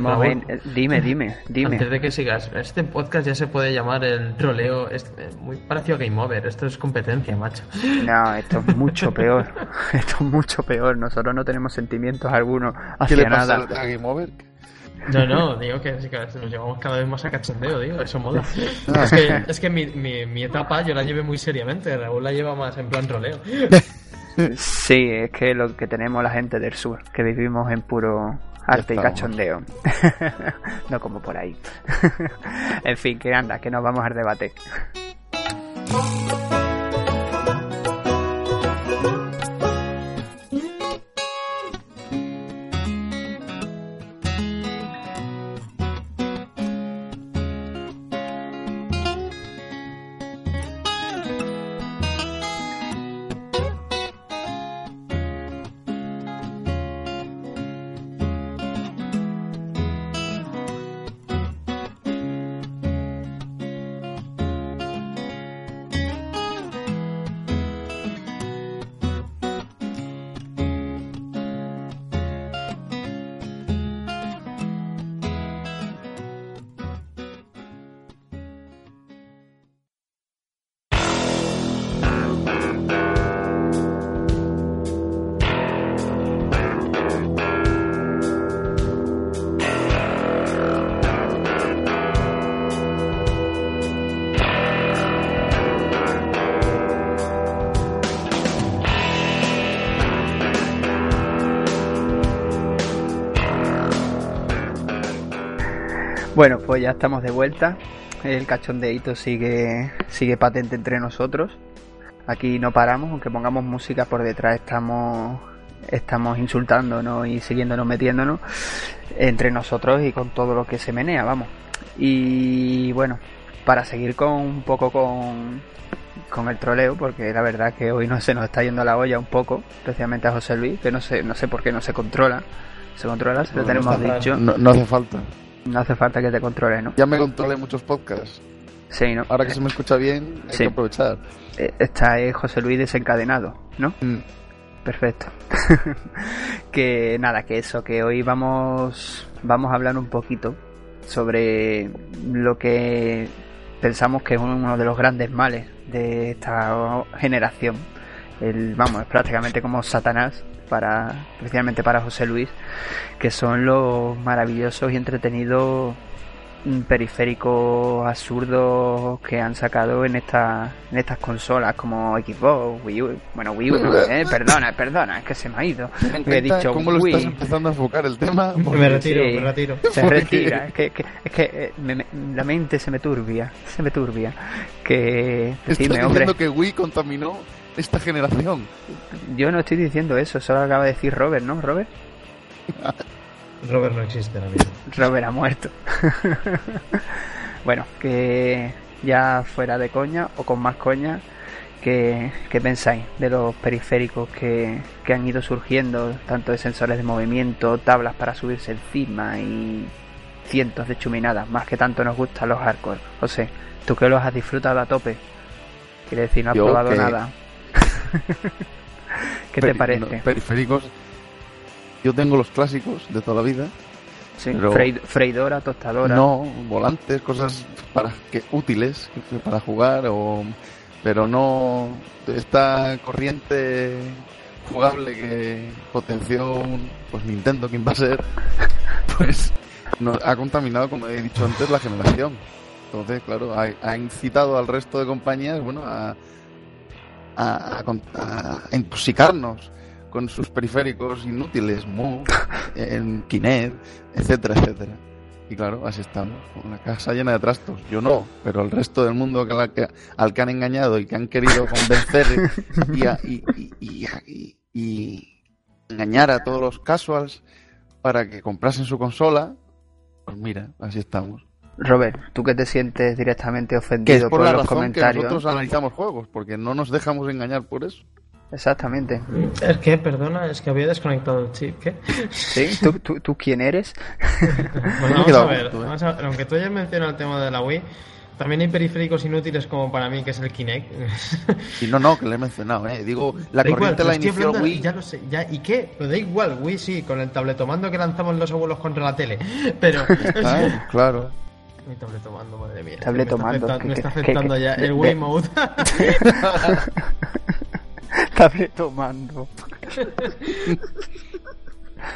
Dime, dime, dime. Antes de que sigas, este podcast ya se puede llamar el troleo, es muy parecido a Game Over, esto es competencia, macho. No, esto es mucho peor. Esto es mucho peor. Nosotros no tenemos sentimientos algunos ¿Qué le hacia pasa nada. a Game Over? No, no, digo que, sí, que nos llevamos cada vez más a cachondeo, digo, eso mola. Es que, es que mi, mi, mi etapa yo la llevé muy seriamente, Raúl la lleva más en plan troleo. Sí, es que lo que tenemos la gente del sur, que vivimos en puro arte y cachondeo. no como por ahí. en fin, que anda, que nos vamos al debate. Pues ya estamos de vuelta. El cachondeito sigue, sigue patente entre nosotros. Aquí no paramos, aunque pongamos música por detrás, estamos, estamos insultándonos y siguiéndonos metiéndonos entre nosotros y con todo lo que se menea, vamos. Y bueno, para seguir con un poco con, con el troleo, porque la verdad que hoy no se nos está yendo la olla un poco, especialmente a José Luis, que no sé, no sé por qué no se controla. Se controla, se lo tenemos dicho. No, no hace falta. No hace falta que te controle, ¿no? Ya me controlé muchos podcasts. Sí, ¿no? Ahora que se me escucha bien, hay Sí. que aprovechar. Eh, Está eh, José Luis desencadenado, ¿no? Mm. Perfecto. que nada, que eso, que hoy vamos, vamos a hablar un poquito sobre lo que pensamos que es uno de los grandes males de esta generación. El, vamos, es prácticamente como Satanás para, especialmente para José Luis, que son los maravillosos y entretenidos mm, periféricos absurdos que han sacado en esta, en estas consolas como Xbox, Wii U, bueno Wii U, no, eh, perdona, perdona, es que se me ha ido. Me He dicho cómo lo Wii. estás empezando a enfocar el tema. Me retiro, sí. me retiro. se retira, es que, que- es que eh, me- me- la mente se me turbia, se me turbia. Que Estás decidme, hombre, diciendo que Wii contaminó esta generación. yo no estoy diciendo eso, solo acaba de decir Robert, ¿no? Robert, Robert no existe ahora mismo. Robert ha muerto. bueno, que ya fuera de coña o con más coña, ¿qué, qué pensáis de los periféricos que, que han ido surgiendo, tanto de sensores de movimiento, tablas para subirse encima y cientos de chuminadas, más que tanto nos gustan los hardcore? José, tú que los has disfrutado a tope, quiere decir, no has Yo probado que- nada. ¿Qué te parece? no, periféricos. Yo tengo los clásicos de toda la vida. Sí, pero- frei- freidora, tostadora. No, volantes, cosas para que útiles para jugar o pero no esta corriente jugable que potenció un- pues Nintendo, quien va a ser, pues no, ha contaminado, como he dicho antes, la generación. Entonces, claro, ha, ha incitado al resto de compañías, bueno, a, a, a con- a intoxicarnos con sus periféricos inútiles, Move, en Kinect, etcétera, etcétera. Y claro, así estamos, con la casa llena de trastos. Yo no, pero el resto del mundo que, la- que- al que han engañado y que han querido convencer y, a- y- y- y- y- y engañar a todos los casuals para que comprasen su consola, pues mira, así estamos. Robert, tú que te sientes directamente Que ofendido es por la los razón que comentarios. nosotros analizamos juegos, porque no nos dejamos engañar por eso. Exactamente. Es que, perdona, es que había desconectado el chip. ¿Qué? ¿Sí? ¿Tú, tú, tú quién eres? Bueno, vamos a ver, ¿eh? vamos a ver, aunque tú hayas mencionado el tema de la Wii, también hay periféricos inútiles como para mí, que es el Kinect. Y no, no, que le he mencionado, ¿eh? Digo, la Da igual, corriente pero la inició hablando- Wii. Ya lo sé, ya, ¿y qué? Pero da igual, Wii sí, con el tabletomando que lanzamos los abuelos contra la tele. Pero. Ah, claro. Mi tabletomando, madre mía. Tabletomando, Me está, me afectando ya el Wii de- Mode. Tabletomando.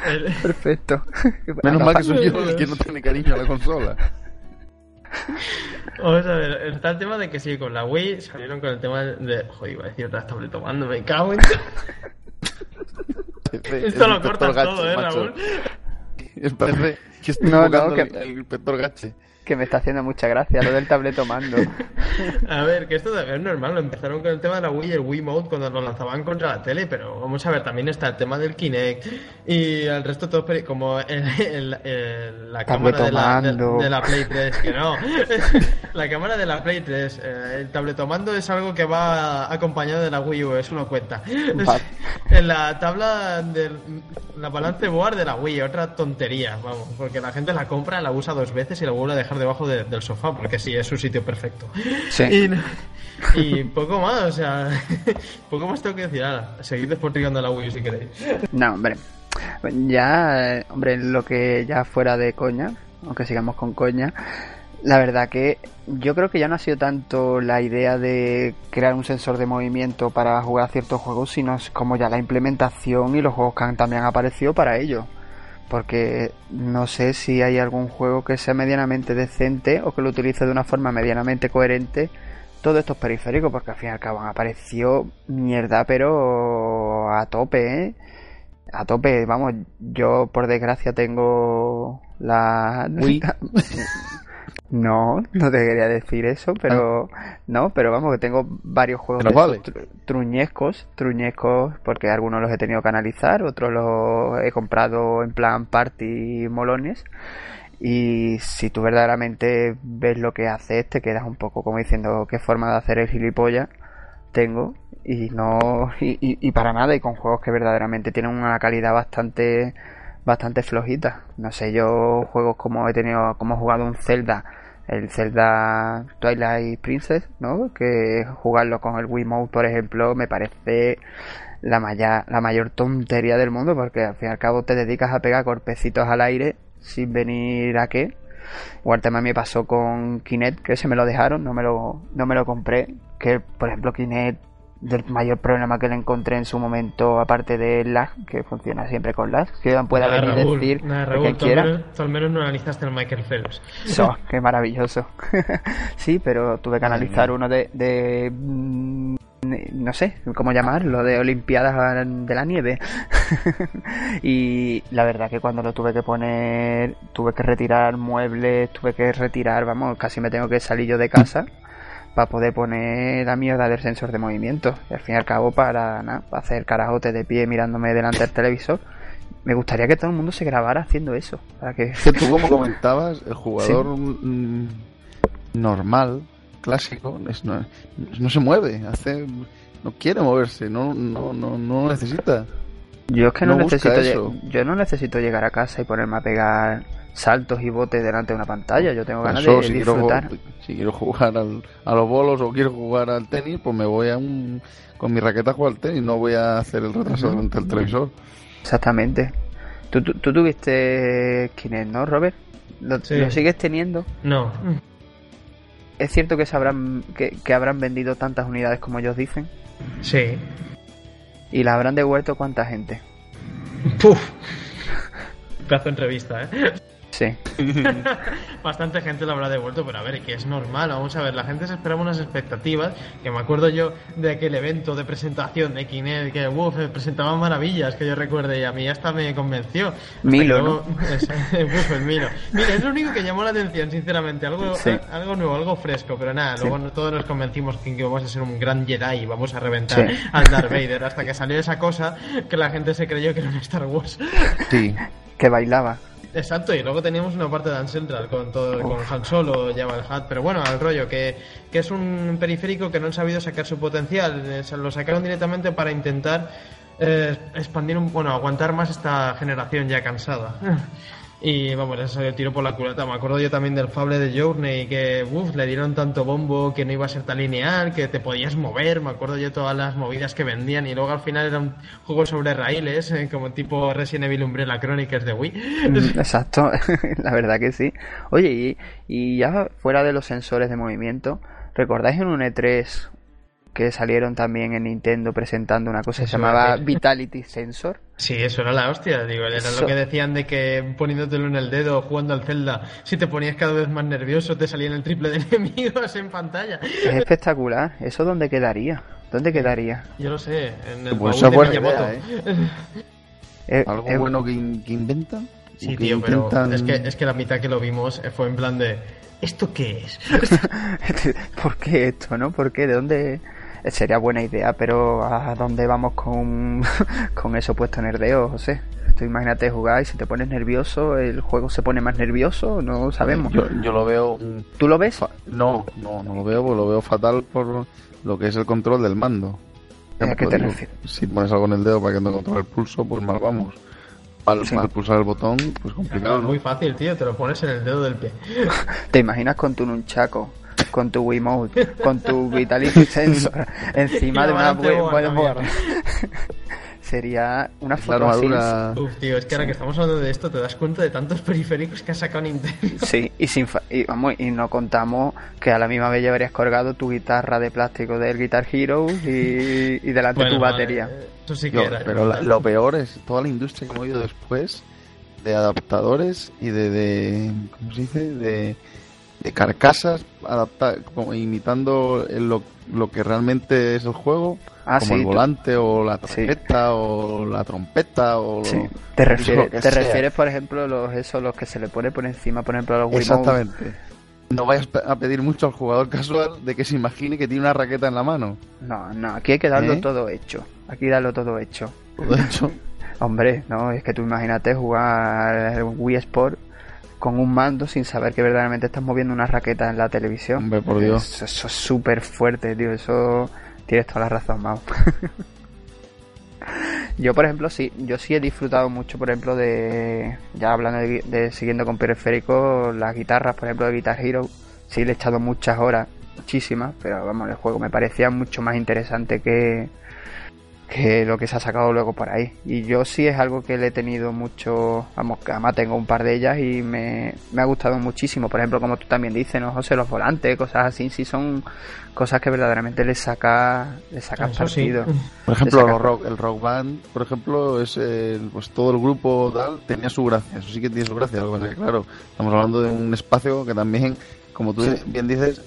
El- Perfecto. Menos mal que soy yo el que no tiene cariño a la consola. Vamos a ver, está el tema de que sí, con la Wii salieron con el tema de. Joder, iba a decir otra tabletomando, me cago en. Esto lo cortas todo, ¿eh, Raúl? Parece que estoy No, no, que- el, el Gache. Que me está haciendo mucha gracia lo del tabletomando. A ver, que esto es normal, lo empezaron con el tema de la Wii y el Wii Mode cuando lo lanzaban contra la tele, pero vamos a ver, también está el tema del Kinect y el resto peri- como el, el- el- la cámara de la, de, de la Play 3, que no, la cámara de la Play 3, eh, el tabletomando es algo que va acompañado de la Wii U, eso no cuenta. En la tabla de la balance board de la Wii, otra tontería, vamos, porque la gente la compra, la usa dos veces y la vuelve a dejar debajo de- del sofá, porque sí, es su sitio perfecto. Sí. Y, no- y poco más, o sea, poco más tengo que decir. Ahora, seguid despotricando la Wii si queréis. No, hombre. Ya, eh, hombre, lo que ya fuera de coña, aunque sigamos con coña, la verdad que yo creo que ya no ha sido tanto la idea de crear un sensor de movimiento para jugar a ciertos juegos, sino es como ya la implementación y los juegos que han también aparecido para ello. Porque no sé si hay algún juego que sea medianamente decente o que lo utilice de una forma medianamente coherente todos estos periféricos, porque al fin y al cabo han aparecido mierda, pero a tope, ¿eh? A tope, vamos, yo por desgracia tengo la... Wii. No, no te quería decir eso, pero no, pero vamos, que tengo varios juegos de vale. tru- truñescos, truñescos, porque algunos los he tenido que analizar, otros los he comprado en plan party molones. Y si tú verdaderamente ves lo que hace, te quedas un poco como diciendo qué forma de hacer el gilipollas tengo y no y, y- y para nada y con juegos que verdaderamente tienen una calidad bastante bastante flojita no sé yo juegos como he tenido como he jugado un Zelda el Zelda Twilight Princess no que jugarlo con el Wiimote por ejemplo me parece la maya- la mayor tontería del mundo porque al fin y al cabo te dedicas a pegar golpecitos al aire sin venir a qué Igual también me pasó con Kinect, que se me lo dejaron, no me lo, no me lo compré. Que, por ejemplo, Kinect, del mayor problema que le encontré en su momento, aparte del lag, que funciona siempre con lag, que pueda Nada, venir Raúl, decir nada, lo que tú al quiera. menos- tú al menos no analizaste el Michael Phelps. Eso, qué maravilloso. sí, pero tuve que analizar uno de, de mm, no sé cómo llamarlo, de Olimpiadas de la nieve. y la verdad que cuando lo tuve que poner, tuve que retirar muebles, tuve que retirar, vamos, casi me tengo que salir yo de casa para poder poner la mierda del sensor de movimiento. Y al fin y al cabo, para, nada, para hacer carajote de pie mirándome delante del televisor. Me gustaría que todo el mundo se grabara haciendo eso. Para que tú, como comentabas, el jugador mm, normal, clásico, es- no, no se mueve, hace, no quiere moverse, no, no, no, no necesita. Yo es que no, No necesito yo no necesito llegar a casa y ponerme a pegar saltos y botes delante de una pantalla. Yo tengo ganas Eso, de si, quiero, disfrutar. si quiero jugar al- a los bolos o quiero jugar al tenis, pues me voy a un, con mi raqueta a jugar al tenis, no voy a hacer el retraso delante del televisor. Exactamente. ¿Tú, tú, tú tuviste Kinect, ¿no, Robert? ¿Lo, Sí. lo sigues teniendo? No. ¿Es cierto que, se habrán, que, que habrán vendido tantas unidades como ellos dicen? Sí. ¿Y las habrán devuelto cuánta gente? Puf. Pedazo de entrevista, ¿eh? Sí. Bastante gente lo habrá devuelto, pero a ver, que es normal. Vamos a ver, la gente se esperaba unas expectativas. Que me acuerdo yo de aquel evento de presentación de Kinect, que uf, presentaban maravillas, que yo recuerde, y a mí hasta me convenció. Milo, luego- uf, el Milo. Mira, es lo único que llamó la atención, sinceramente. Algo, Sí. algo nuevo, algo fresco, pero nada, luego no- todos nos convencimos que íbamos a ser un gran Jedi y vamos a reventar Sí. al Darth Vader, hasta que salió esa cosa que la gente se creyó que era un Star Wars. Sí, Que bailaba. Exacto, y luego teníamos una parte de Dance Central con todo, con Han Solo, Jabba Hutt, pero bueno, al rollo, que, que es un periférico que no han sabido sacar su potencial, eh, se lo sacaron directamente para intentar eh, expandir, un, bueno, aguantar más esta generación ya cansada. Y vamos, eso salió el tiro por la culata. Me acuerdo yo también del Fable de Journey, que uf, le dieron tanto bombo que no iba a ser tan lineal, que te podías mover. Me acuerdo yo todas las movidas que vendían, y luego al final era un juego sobre raíles, eh, como tipo Resident Evil Umbrella Chronicles de Wii. Mm, Exacto, la verdad que sí. Oye, y, y ya fuera de los sensores de movimiento, ¿recordáis en un E3 que salieron también en Nintendo presentando una cosa que se llamaba es. Vitality Sensor? Sí, eso era la hostia, digo, era Eso. lo que decían de que poniéndotelo en el dedo jugando al Zelda, si te ponías cada vez más nervioso te salían el triple de enemigos en pantalla. Es espectacular. ¿Eso dónde quedaría? ¿Dónde quedaría? Yo lo sé, en el Pues baúl de idea, ¿eh? Eh, algo eh, bueno que, in- que inventan. Sí, tío, pero es que, es que la mitad que lo vimos fue en plan de ¿esto qué es? ¿Por qué esto, no? ¿Por qué? ¿De dónde? Eh, Sería buena idea, pero ¿a dónde vamos con, con eso puesto en el dedo, José? Tú imagínate jugar y si te pones nervioso, el juego se pone más nervioso, no sabemos. Yo, yo lo veo. mm, ¿Tú lo ves? No, no, no lo veo, porque lo veo fatal por lo que es el control del mando. ¿A qué te Digo, refieres? Si pones algo en el dedo para que no controle el pulso, pues mal vamos. Al, Sí. al pulsar el botón, pues complicado, ¿no? Muy fácil, tío, te lo pones en el dedo del pie. ¿Te imaginas con tu nunchaco, con tu Wiimote, con tu Vitality Sensor encima de una buena. Sería una La foto así. Uf, tío, es que ahora que estamos hablando de esto te das cuenta de tantos periféricos que ha sacado Nintendo. Sí, y, sin fa- y, vamos, y no contamos que a la misma vez llevarías colgado tu guitarra de plástico del Guitar Hero y, y delante tu Bueno, batería. vale, Eso sí que Yo- era. pero la- lo peor es toda la industria que hemos ido después de adaptadores y de, de ¿cómo se dice? De de carcasas, adapta, como imitando el- lo, lo que realmente es el juego, Ah, como sí, el tú- volante o la Sí. trompeta o la trompeta o lo- Sí. Te, refieres, lo que te sea. refieres, por ejemplo, a los, eso, los que se le pone por encima, por ejemplo, a los Wiimote? Exactamente. No vayas a pedir mucho al jugador casual de que se imagine que tiene una raqueta en la mano. No, no, aquí hay que darlo ¿Eh? todo hecho. Aquí darlo todo hecho. De hecho, Hombre, no, es que tú imagínate jugar Wii Sport con un mando sin saber que verdaderamente estás moviendo una raqueta en la televisión. hombre, por Dios. Eso, eso es súper fuerte, tío. Eso tienes toda la razón, Mau. yo, por ejemplo, sí, yo sí he disfrutado mucho, por ejemplo, de. Ya hablando de, de siguiendo con periféricos, las guitarras, por ejemplo, de Guitar Hero. Sí, le he echado muchas horas, muchísimas, pero vamos, el juego me parecía mucho más interesante que, que lo que se ha sacado luego por ahí. Y yo sí es algo que le he tenido mucho, vamos, que además tengo un par de ellas y me, me ha gustado muchísimo. Por ejemplo, como tú también dices, ¿no, José? Los volantes, cosas así, sí son cosas que verdaderamente le saca, le sacas Eso sí. partido. Por ejemplo, saca- rock, el rock band, por ejemplo, es el- pues todo el grupo tal tenía su gracia. Eso sí que tiene su gracia. Lo que pasa es que, claro, estamos hablando de un espacio que también, como tú Sí. bien dices,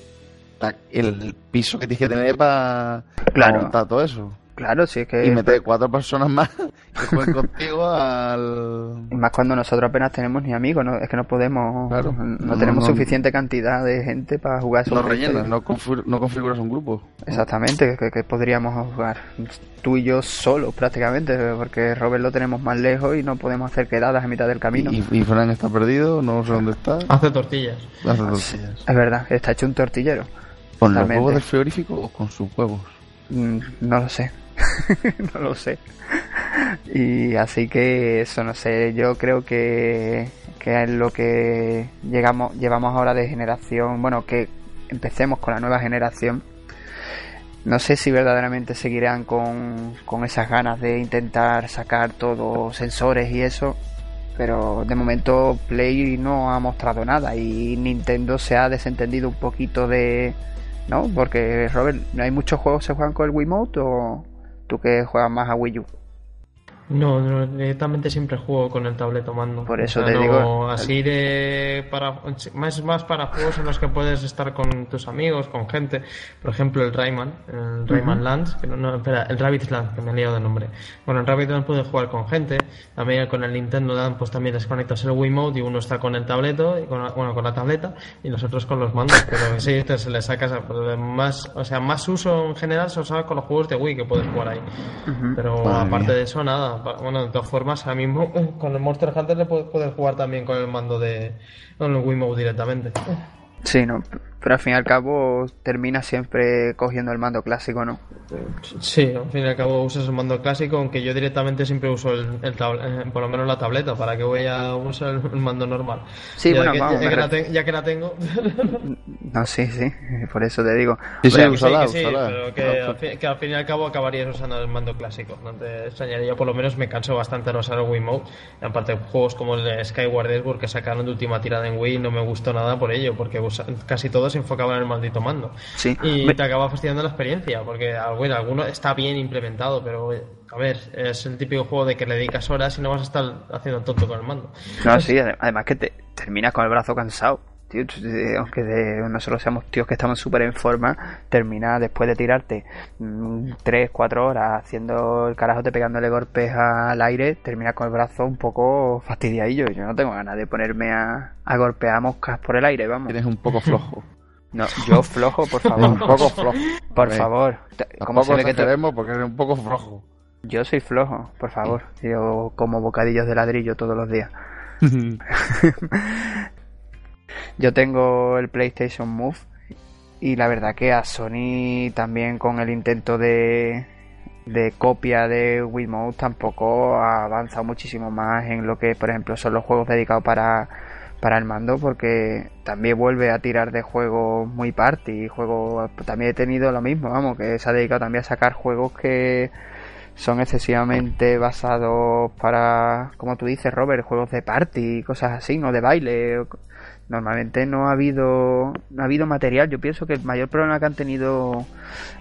el piso que tienes que tener para Claro. montar todo eso. Claro, sí es que... Y meter cuatro personas más que jueguen contigo al... Y más cuando nosotros apenas tenemos ni amigos, ¿no? es que no podemos, Claro. no, No, tenemos no. suficiente cantidad de gente para jugar No esos rellenas, juegos. no, config- no configuras un grupo. Exactamente, que, que podríamos jugar tú y yo solos prácticamente, porque Robert lo tenemos más lejos y no podemos hacer quedadas a mitad del camino. Y, y Fran está perdido, no sé dónde está. Hace tortillas. Hace tortillas. Es verdad, está hecho un tortillero. ¿Con los huevos del frigorífico o con sus huevos? Mm, No lo sé. no lo sé. Y así que eso, no sé, yo creo que, que es lo que llegamos, llevamos ahora de generación, bueno, que empecemos con la nueva generación. No sé si verdaderamente seguirán con, con esas ganas de intentar sacar todos sensores y eso, pero de momento Play no ha mostrado nada y Nintendo se ha desentendido un poquito de, ¿no? Porque, Robert, ¿no hay muchos juegos que se juegan con el Wiimote o tú que juegas más a Wii U? No, no, directamente siempre juego con el tableto mando. Por eso O sea, te no, digo- Así de. para más, más para juegos en los que puedes estar con tus amigos, con gente. Por ejemplo, el Rayman, el Rayman Lands. Que no, no, espera, el Rabbit Land, que me he liado de nombre. Bueno, en Rabbit Land puedes jugar con gente. También con el Nintendo Land, pues también desconectas el Wiimote y uno está con el tableto, y con, la- bueno, con la tableta, y los otros con los mandos. Pero sí, te, se le sacas a- más. O sea, más uso en general se usa con los juegos de Wii que puedes jugar ahí. Pero Madre aparte mía. de eso, nada. Bueno, de todas formas, ahora mismo con el Monster Hunter le puedes, puedes jugar también con el mando de. con el Wiimote directamente. Sí, no, pero al fin y al cabo termina siempre cogiendo el mando clásico, ¿no? Sí, al fin y al cabo usas el mando clásico, aunque yo directamente siempre uso el, el tab- eh, por lo menos la tableta, para que voy a usar el, el mando normal. Sí, ya bueno, que, vamos, ya, que la te- ya que la tengo. No, sí, sí, por eso te digo. Sí, sí, Hombre, Sí, pero que al, fin, que al fin y al cabo acabarías usando el mando clásico. No te extrañaría, yo por lo menos me canso bastante de usar el Wiimote. Aparte, juegos como el de Skyward Sword que sacaron de última tirada en Wii no me gustó nada por ello, porque usa- casi todo se enfocaba en el maldito mando. Sí. Y te acaba fastidiando la experiencia, porque ah, bueno, alguno está bien implementado, pero a ver, es el típico juego de que le dedicas horas y no vas a estar haciendo tonto con el mando. No, sí, ade- además que te terminas con el brazo cansado. Tío, aunque de- nosotros seamos tíos que estamos súper en forma, termina después de tirarte 3, 4 horas haciendo el carajo, te pegándole golpes al aire, terminas con el brazo un poco fastidiadillo. Yo no tengo ganas de ponerme a, a golpear moscas por el aire, vamos. Tienes un poco flojo. No, yo flojo, por Eres un favor. poco flojo. Por favor. ¿Cómo se ve que te- exageremos porque eres un poco flojo. Yo soy flojo, por favor. Yo como bocadillos de ladrillo todos los días. Yo tengo el PlayStation Move y la verdad que a Sony también con el intento de, de copia de Wiimote tampoco ha avanzado muchísimo más en lo que por ejemplo son los juegos dedicados para, para el mando porque también vuelve a tirar de juegos muy party, juegos también he tenido lo mismo, vamos, que se ha dedicado también a sacar juegos que son excesivamente basados para, como tú dices, Robert, juegos de party cosas así, no de baile. Normalmente no ha habido no ha habido material. Yo pienso que el mayor problema que han tenido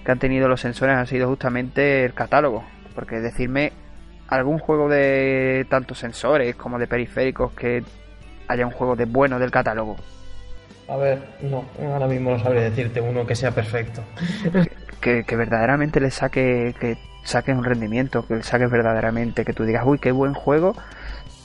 que han tenido los sensores ha sido justamente el catálogo, porque decirme algún juego de tantos sensores como de periféricos que haya un juego de bueno del catálogo. A ver, no, ahora mismo no sabré decirte uno que sea perfecto. que, que verdaderamente le saque, que saques un rendimiento, que le saques verdaderamente, que tú digas, uy, qué buen juego,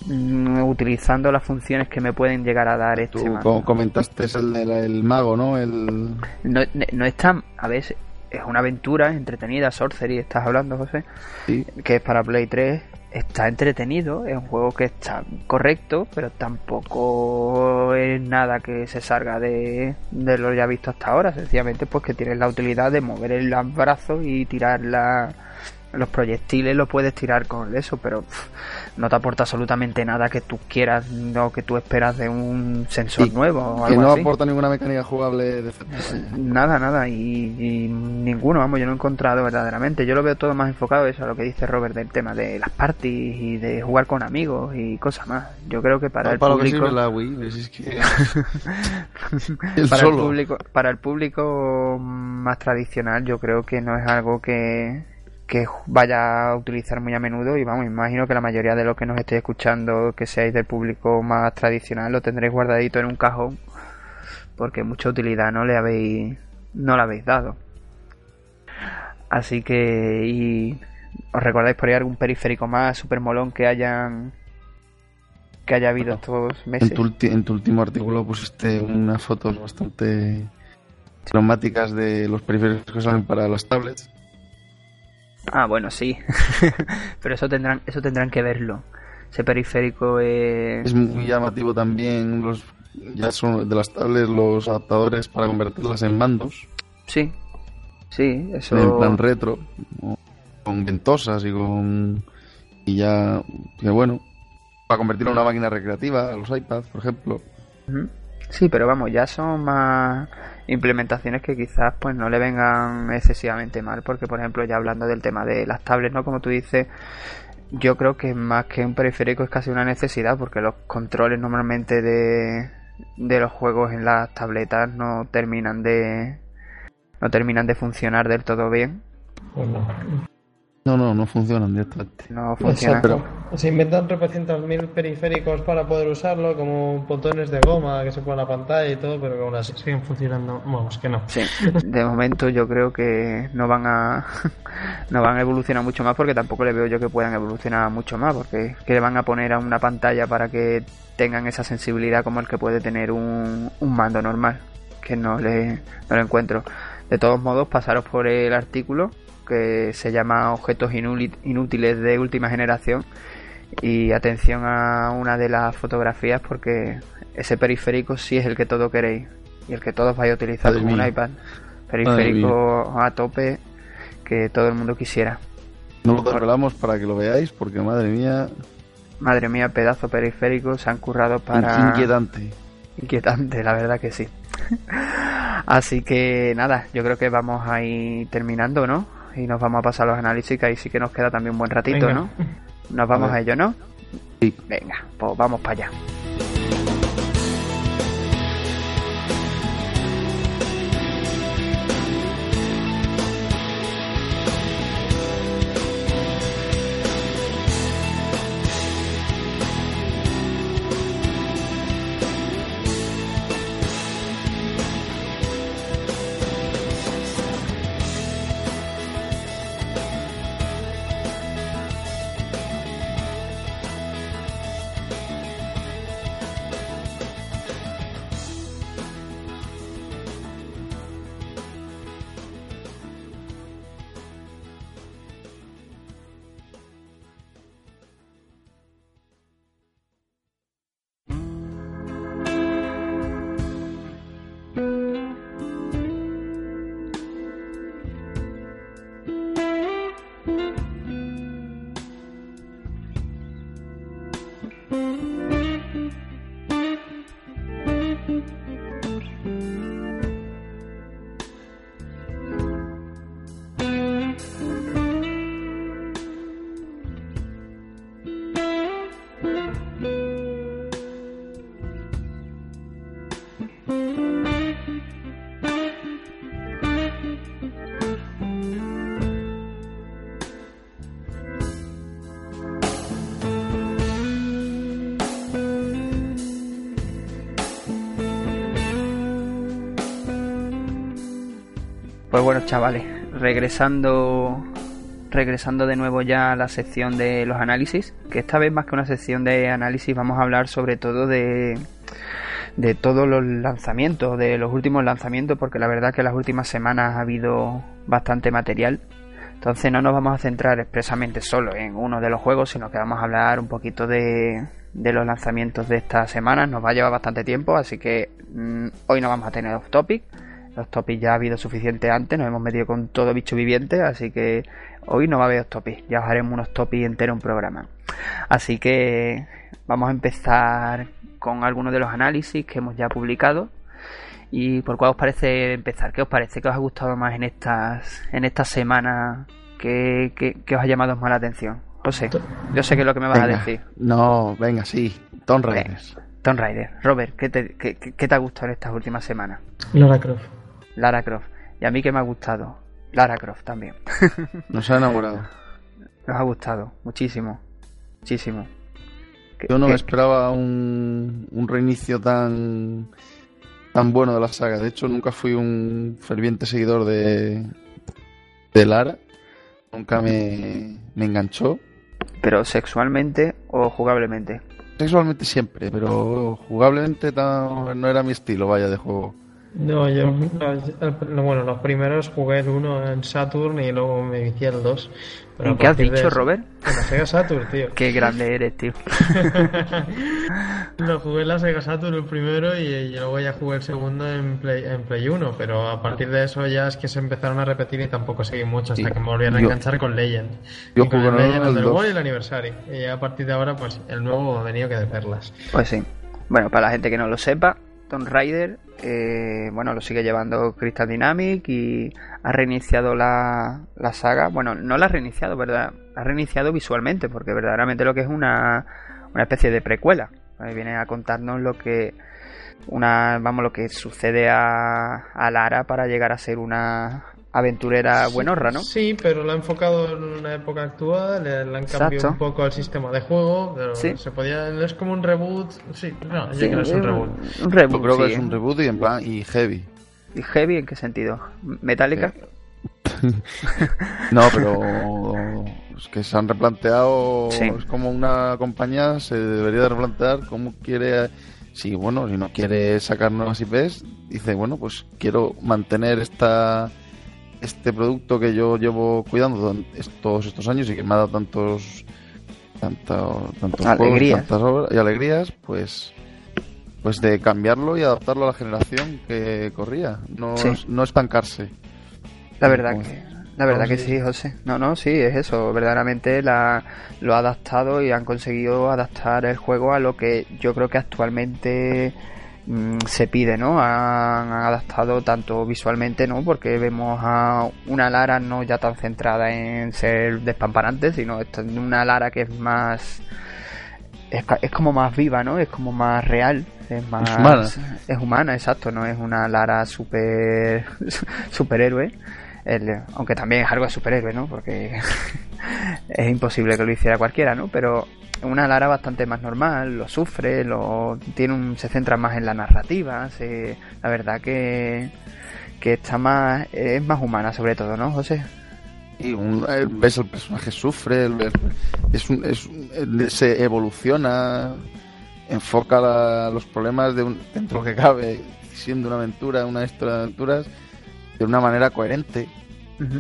mm, utilizando las funciones que me pueden llegar a dar este Tú mando. comentaste es el del el mago, ¿no? El... No, no es tan, a veces es una aventura entretenida, Sorcery, estás hablando, José, Sí. que es para Play 3, está entretenido, es un juego que está correcto, pero tampoco es nada que se salga de, de lo ya visto hasta ahora, sencillamente pues que tienes la utilidad de mover el brazo y tirar la, los proyectiles, lo puedes tirar con eso, pero pff, no te aporta absolutamente nada que tú quieras o que tú esperas de un sensor Y nuevo o Que no así. aporta ninguna mecánica jugable de vaya. Nada, nada, y, y ninguno, vamos, yo no he encontrado verdaderamente. Yo lo veo todo más enfocado eso a lo que dice Robert del tema de las parties y de jugar con amigos y cosas más. Yo creo que para el para lo que público, sirve la Wii, pues es que... el para el público, para el público más tradicional, yo creo que no es algo que que vaya a utilizar muy a menudo y vamos, imagino que la mayoría de los que nos estéis escuchando que seáis del público más tradicional lo tendréis guardadito en un cajón porque mucha utilidad no le habéis no le habéis dado. Así que y os recordáis por ahí algún periférico más super molón que hayan que haya habido estos meses. En tu, ulti- en tu último artículo pusiste unas fotos bastante traumáticas de los periféricos que salen para las tablets. Ah, bueno, sí. Pero eso tendrán eso tendrán que verlo. Ese periférico es Es muy llamativo también los ya son de las tablets los adaptadores para convertirlas en mandos, sí. Sí, eso en plan retro, con ventosas y con y ya que bueno, para convertirlo en una máquina recreativa, a los iPads, por ejemplo. Sí, pero vamos, ya son más implementaciones que quizás pues no le vengan excesivamente mal, porque por ejemplo ya hablando del tema de las tablets, ¿no? Como tú dices, yo creo que más que un periférico es casi una necesidad, porque los controles normalmente de, de los juegos en las tabletas no terminan de no terminan de funcionar del todo bien, Pues no. No, no, no funcionan directamente. no funcionan. Exacto. Se inventan tropecientos mil periféricos para poder usarlo, como botones de goma que se ponen a la pantalla y todo, pero que aún así siguen funcionando. Vamos, que no. De momento yo creo que no van a no van a evolucionar mucho más porque tampoco le veo yo que puedan evolucionar mucho más porque que le van a poner a una pantalla para que tengan esa sensibilidad como el que puede tener un, un mando normal que no le no lo encuentro de todos modos pasaros por el artículo que se llama objetos inútiles de última generación y atención a una de las fotografías porque ese periférico sí es el que todo queréis y el que todos vais a utilizar Madre como un iPad. Periférico a tope que todo el mundo quisiera. No lo desvelamos para que lo veáis, porque madre mía, madre mía pedazo periférico se han currado para inquietante. inquietante la verdad que sí. Así que nada yo creo que vamos a ir terminando no y nos vamos a pasar los análisis que ahí sí que nos queda también un buen ratito Venga. no nos vamos A ello no Sí. venga pues vamos para allá bueno, chavales, regresando regresando de nuevo ya a la sección de los análisis, que esta vez más que una sección de análisis vamos a hablar sobre todo de de todos los lanzamientos, de los últimos lanzamientos, porque la verdad que las últimas semanas ha habido bastante material. Entonces no nos vamos a centrar expresamente solo en uno de los juegos, sino que vamos a hablar un poquito de, de los lanzamientos de esta semana. Nos va a llevar bastante tiempo, así que mm, hoy no vamos a tener off topic. Los topics ya ha habido suficiente antes, nos hemos metido con todo bicho viviente, así que hoy no va a haber off topics. Ya os haremos unos topics enteros un programa. Así que vamos a empezar con algunos de los análisis que hemos ya publicado. ¿Y por cuál os parece empezar? ¿Qué os parece? ¿Qué os ha gustado más en estas, en estas semanas? ¿Qué, os ha llamado más la atención? José, yo sé que es lo que me vas a decir. No, venga, sí. Tomb Raider. Tomb Raider. Robert, ¿qué te, qué, qué te ha gustado en estas últimas semanas? Lara Croft. Lara Croft. ¿Y a mí qué me ha gustado? Lara Croft también. Nos ha enamorado. Nos ha gustado, muchísimo. Muchísimo. Yo no me esperaba un, un reinicio tan tan bueno de la saga. De hecho, nunca fui un ferviente seguidor de, de Lara. Nunca me, me enganchó. ¿Pero sexualmente o jugablemente? Sexualmente siempre, pero jugablemente no era mi estilo, vaya, de juego. No, yo, bueno, los primeros jugué el 1 en Saturn y luego me vicié el 2. ¿En qué has dicho, Robert? En la Sega Saturn, tío. Qué grande eres, tío. Lo jugué en la Sega Saturn el primero y, luego ya jugué el segundo en Play, en Play 1, pero a partir de eso ya es que se empezaron a repetir y tampoco seguí mucho hasta que me volvieron a enganchar con Legend. Yo jugué con Legend, el, el y el aniversario. Y a partir de ahora, pues el nuevo ha venido que de perlas. Pues sí. Bueno, para la gente que no lo sepa, Tomb Raider, eh, bueno, lo sigue llevando Crystal Dynamic y ha reiniciado la, la, saga. Bueno, no la ha reiniciado, ¿verdad? Ha reiniciado visualmente, porque verdaderamente lo que es una, una especie de precuela. Viene a contarnos lo que una vamos lo que sucede a, a Lara para llegar a ser una aventurera buenorra, ¿no? Sí, pero la ha enfocado en una época actual, le, han cambiado un poco el sistema de juego, pero se podía, es como un reboot, sí, no, yo creo que es un reboot. Un reboot, creo que es un reboot y en plan y heavy. ¿Y heavy en qué sentido? ¿Metálica? no, pero es que se han replanteado, es como una compañía se debería de replantear cómo quiere si bueno, si no quiere sacar nuevas IPs, dice, bueno, pues quiero mantener esta este producto que yo llevo cuidando todos estos años y que me ha dado tantos tanto, tantos alegrías. y alegrías, pues pues de cambiarlo y adaptarlo a la generación que corría, no, no estancarse. La verdad que la verdad que sí, José. No, no, sí, es eso. Verdaderamente la, lo ha adaptado y han conseguido adaptar el juego a lo que yo creo que actualmente se pide, ¿no? Han, adaptado tanto visualmente, ¿no? Porque vemos a una Lara no ya tan centrada en ser despamparante, sino una Lara que es más... Es, como más viva, ¿no? Es como más real, es más... Es humana. Es humana, exacto, no es una Lara super superhéroe. Aunque también es algo de superhéroe, ¿no? Porque es imposible que lo hiciera cualquiera, ¿no? Pero una Lara bastante más normal, lo sufre, lo tiene un, se centra más en la narrativa, se, la verdad que, que está más, es más humana sobre todo, ¿no, José? Y un, eh, ves el personaje sufre, es un, se evoluciona, enfoca los problemas de un, dentro que cabe, siendo una aventura, una de aventuras, de una manera coherente.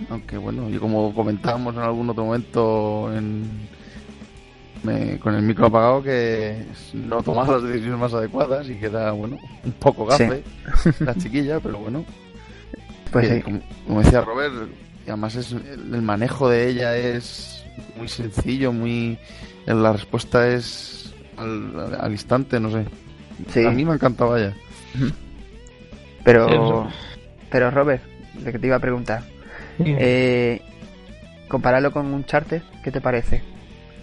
Aunque bueno, y como comentábamos en algún otro momento en, con el micro apagado que no tomas las decisiones más adecuadas y queda, bueno, un poco gafe la chiquilla, pero bueno. Pues como, decía Robert, además es, el manejo de ella es muy sencillo, muy la respuesta es al, instante, no sé. A mí me ha encantado vaya. Pero, pero Robert, de que te iba a preguntar, eh, compararlo con un charter, ¿qué te parece?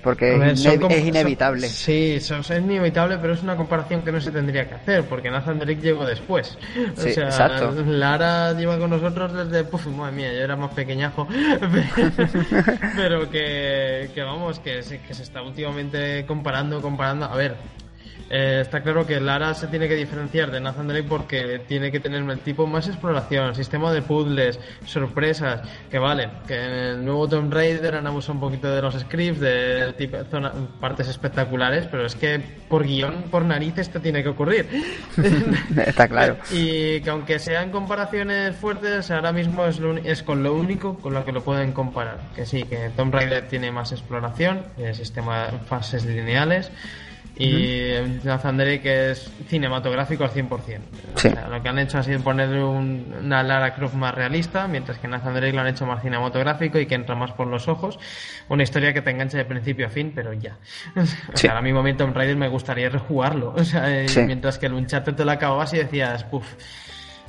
Porque es, inevitable. sí, es inevitable, pero es una comparación que no se tendría que hacer, porque Nathan Drake llegó después. O sea, Lara lleva con nosotros desde. Puf, madre mía, yo era más pequeñajo. pero que, que vamos, que que se está últimamente comparando, comparando. A ver, Eh, está claro que Lara se tiene que diferenciar de Nathan Drake porque tiene que tener un tipo más exploración, sistema de puzzles, sorpresas, que vale, que en el nuevo Tomb Raider han abusado un poquito de los scripts, de tipo, zona, partes espectaculares, pero es que por guion, por narices, esto tiene que ocurrir. está claro. y que aunque sean comparaciones fuertes, ahora mismo es, lo, es con lo único con lo que lo pueden comparar. Que sí, que Tomb Raider tiene más exploración, el sistema de fases lineales y Nathan Drake es cinematográfico al 100%. Sí. O sea, lo que han hecho ha sido ponerle un- una Lara Croft más realista, mientras que Nathan Drake lo han hecho más cinematográfico y que entra más por los ojos. Una historia que te enganche de principio a fin, pero ya. O Sí. sea, ahora mismo mí Tomb Raider me gustaría rejugarlo. O sea, eh, Sí. mientras que el Uncharted te lo acababas y decías, puff.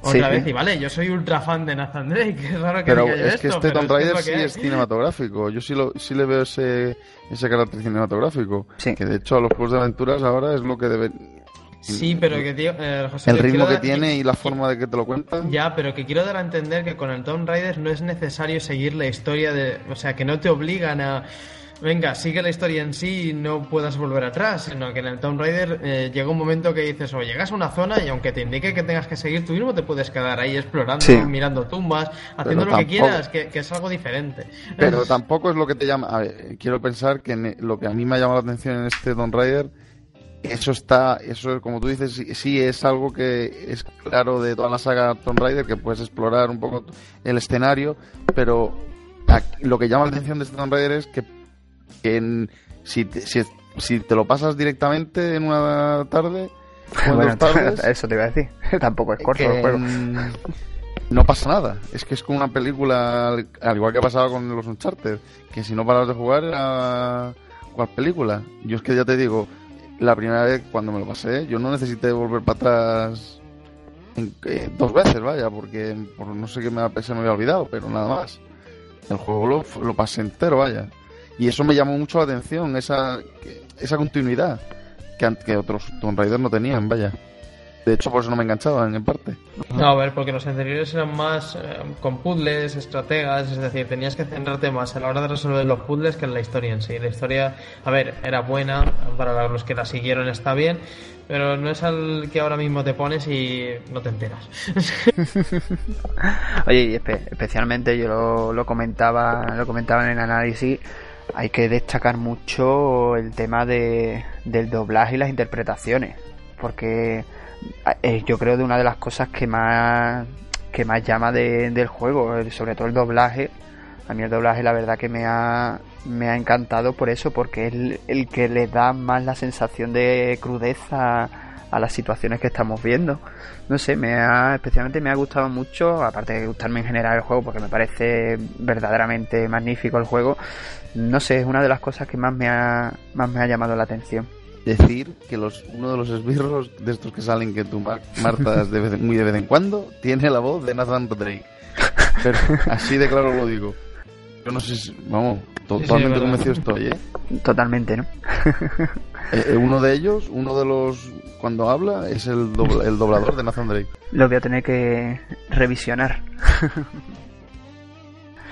Sí, Otra sí. vez, y vale, yo soy ultra fan de Nathan Drake, es raro que Pero diga yo es que esto, este Tomb Raider sí es cinematográfico. Yo sí, lo, sí le veo ese, ese carácter cinematográfico. Sí. Que de hecho a los juegos de aventuras ahora es lo que debe. Sí, pero que tío, eh, José, El ritmo que dar- tiene y la forma de que te lo cuentan. Ya, pero que quiero dar a entender que con el Tomb Raider no es necesario seguir la historia de. O sea, que no te obligan a. Venga, sigue la historia en sí y no puedas volver atrás, sino que en el Tomb Raider eh, llega un momento que dices, o llegas a una zona y aunque te indique que tengas que seguir, tú mismo te puedes quedar ahí explorando, Sí. mirando tumbas, haciendo lo que quieras, que, que es algo diferente. Pero tampoco es lo que te llama. A ver, quiero pensar que lo que a mí me ha llamado la atención en este Tomb Raider, eso está, eso como tú dices, sí, sí es algo que es claro de toda la saga Tomb Raider, que puedes explorar un poco el escenario, pero aquí- lo que llama la atención de este Tomb Raider es que, que en- si, te, si, si te lo pasas directamente en una tarde, o en Bueno, dos tardes, eso te iba a decir. Tampoco es corto que, el juego. no pasa nada. Es que es como una película, al al igual que ha pasado con los Uncharted, que si no paras de jugar era cual película. Yo es que ya te digo, la primera vez cuando me lo pasé, yo no necesité volver para atrás en- eh, dos veces, vaya, porque por no sé qué me, se me había olvidado, pero nada más. El juego lo, lo pasé entero, vaya. Y eso me llamó mucho la atención, esa, esa continuidad que, otros Tomb Raider no tenían, vaya. De hecho, por eso no me enganchaban, en parte. No, a ver, porque los anteriores eran más eh, con puzzles, estrategas, es decir, tenías que centrarte más a la hora de resolver los puzzles que en la historia en sí. La historia, a ver, era buena, para los que la siguieron está bien, pero no es al que ahora mismo te pones y no te enteras. Oye, y espe- especialmente yo lo, lo comentaba, lo comentaba en el análisis, hay que destacar mucho el tema de, del doblaje y las interpretaciones, porque eh, yo creo de una de las cosas que más que más llama de- del juego, sobre todo el doblaje. A mí el doblaje la verdad que me ha, me ha encantado por eso, porque es el, el que le da más la sensación de crudeza a las situaciones que estamos viendo. No sé, me ha, especialmente me ha gustado mucho, aparte de gustarme en general el juego, porque me parece verdaderamente magnífico el juego. No sé, es una de las cosas que más me ha, más me ha llamado la atención. Decir que los, uno de los esbirros de estos que salen que tú mar- martas de vez muy de vez en cuando tiene la voz de Nathan Drake. Pero así de claro lo digo. Yo no sé si, vamos, totalmente es verdad. convencido estoy, ¿eh? Totalmente, ¿no? Eh, eh, Uno de ellos, uno de los, cuando habla, es el, dobla- el doblador de Nathan Drake. Lo voy a tener que revisionar.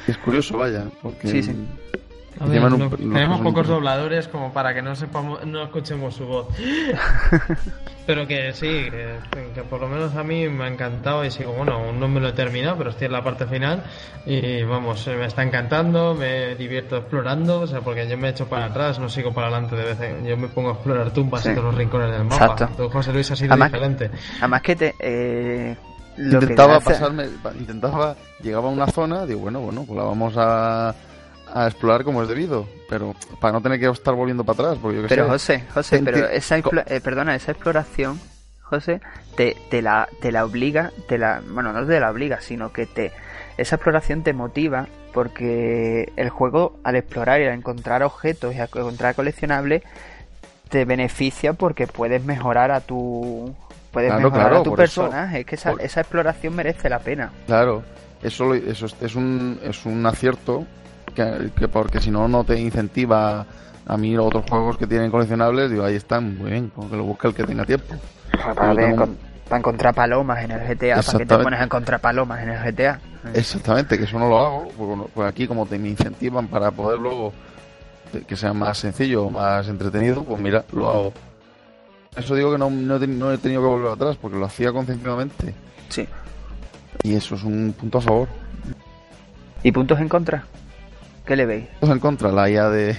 Es curioso, vaya, porque Sí, sí. A ver, un- los tenemos pocos dobladores como para que no sepamos, no escuchemos su voz. pero que sí, que, que por lo menos a mí me ha encantado y sigo, bueno, aún no me lo he terminado, pero estoy en la parte final y vamos, me está encantando, me divierto explorando, o sea, porque yo me he hecho para atrás, no sigo para adelante de vez en yo me pongo a explorar tumbas Sí. en todos los rincones del mapa. Exacto. Tú, José Luis ha sido Además- diferente. Además que te... eh, lo intentaba pasarme, pa- intentaba, llegaba a una zona, digo, bueno, bueno, pues la vamos a, a explorar como es debido, pero para no tener que estar volviendo para atrás, porque yo qué Pero sé. José, José, pero esa eh, perdona, esa exploración, José, te, te la te la obliga, te la bueno, no te la obliga, sino que te esa exploración te motiva porque el juego al explorar y al encontrar objetos y a encontrar coleccionables te beneficia porque puedes mejorar a tu puedes Claro, mejorar claro, a tu eso. personaje, es que esa, Por- esa exploración merece la pena. Claro, eso, eso es, es un, es un acierto que, que porque si no, no te incentiva a mí los otros juegos que tienen coleccionables, digo, ahí están, muy bien, porque lo busca el que tenga tiempo. Para, ver- tengo- para encontrar palomas en el GTA, para que te pones a encontrar palomas en el GTA. Exactamente, que eso no lo hago, pues, bueno, pues aquí como te me incentivan para poder luego que sea más sencillo, más entretenido, pues mira, lo hago. Eso digo que no, no, no he tenido que volver atrás porque lo hacía conscientemente. Sí. Y eso es un punto a favor. ¿Y puntos en contra? ¿Qué le veis? Puntos en contra, la IA de,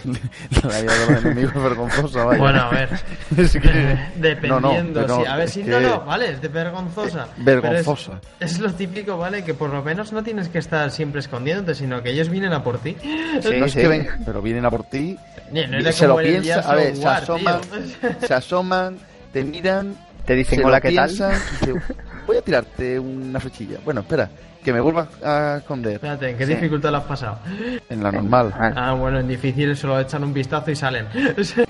la IA de los enemigos es vergonzosa, vaya. Bueno, a ver. Es que- Dependiendo. No, no, pero sí. A ver, si que- no, no, vale, es de vergonzosa. vergonzosa. Es, es lo típico, ¿vale? Que por lo menos no tienes que estar siempre escondiéndote, sino que ellos vienen a por ti. Sí, no es sí. que ven, pero vienen a por ti, no se lo piensan, a ver, se asoman, se asoman, te miran, Te dicen hola, lo ¿qué tal? voy a tirarte una flechilla. Bueno, espera, que me vuelva a esconder Espérate, ¿en qué Sí. dificultad lo has pasado? en la normal. Ah, Ah, bueno, en difícil solo echan un vistazo y salen.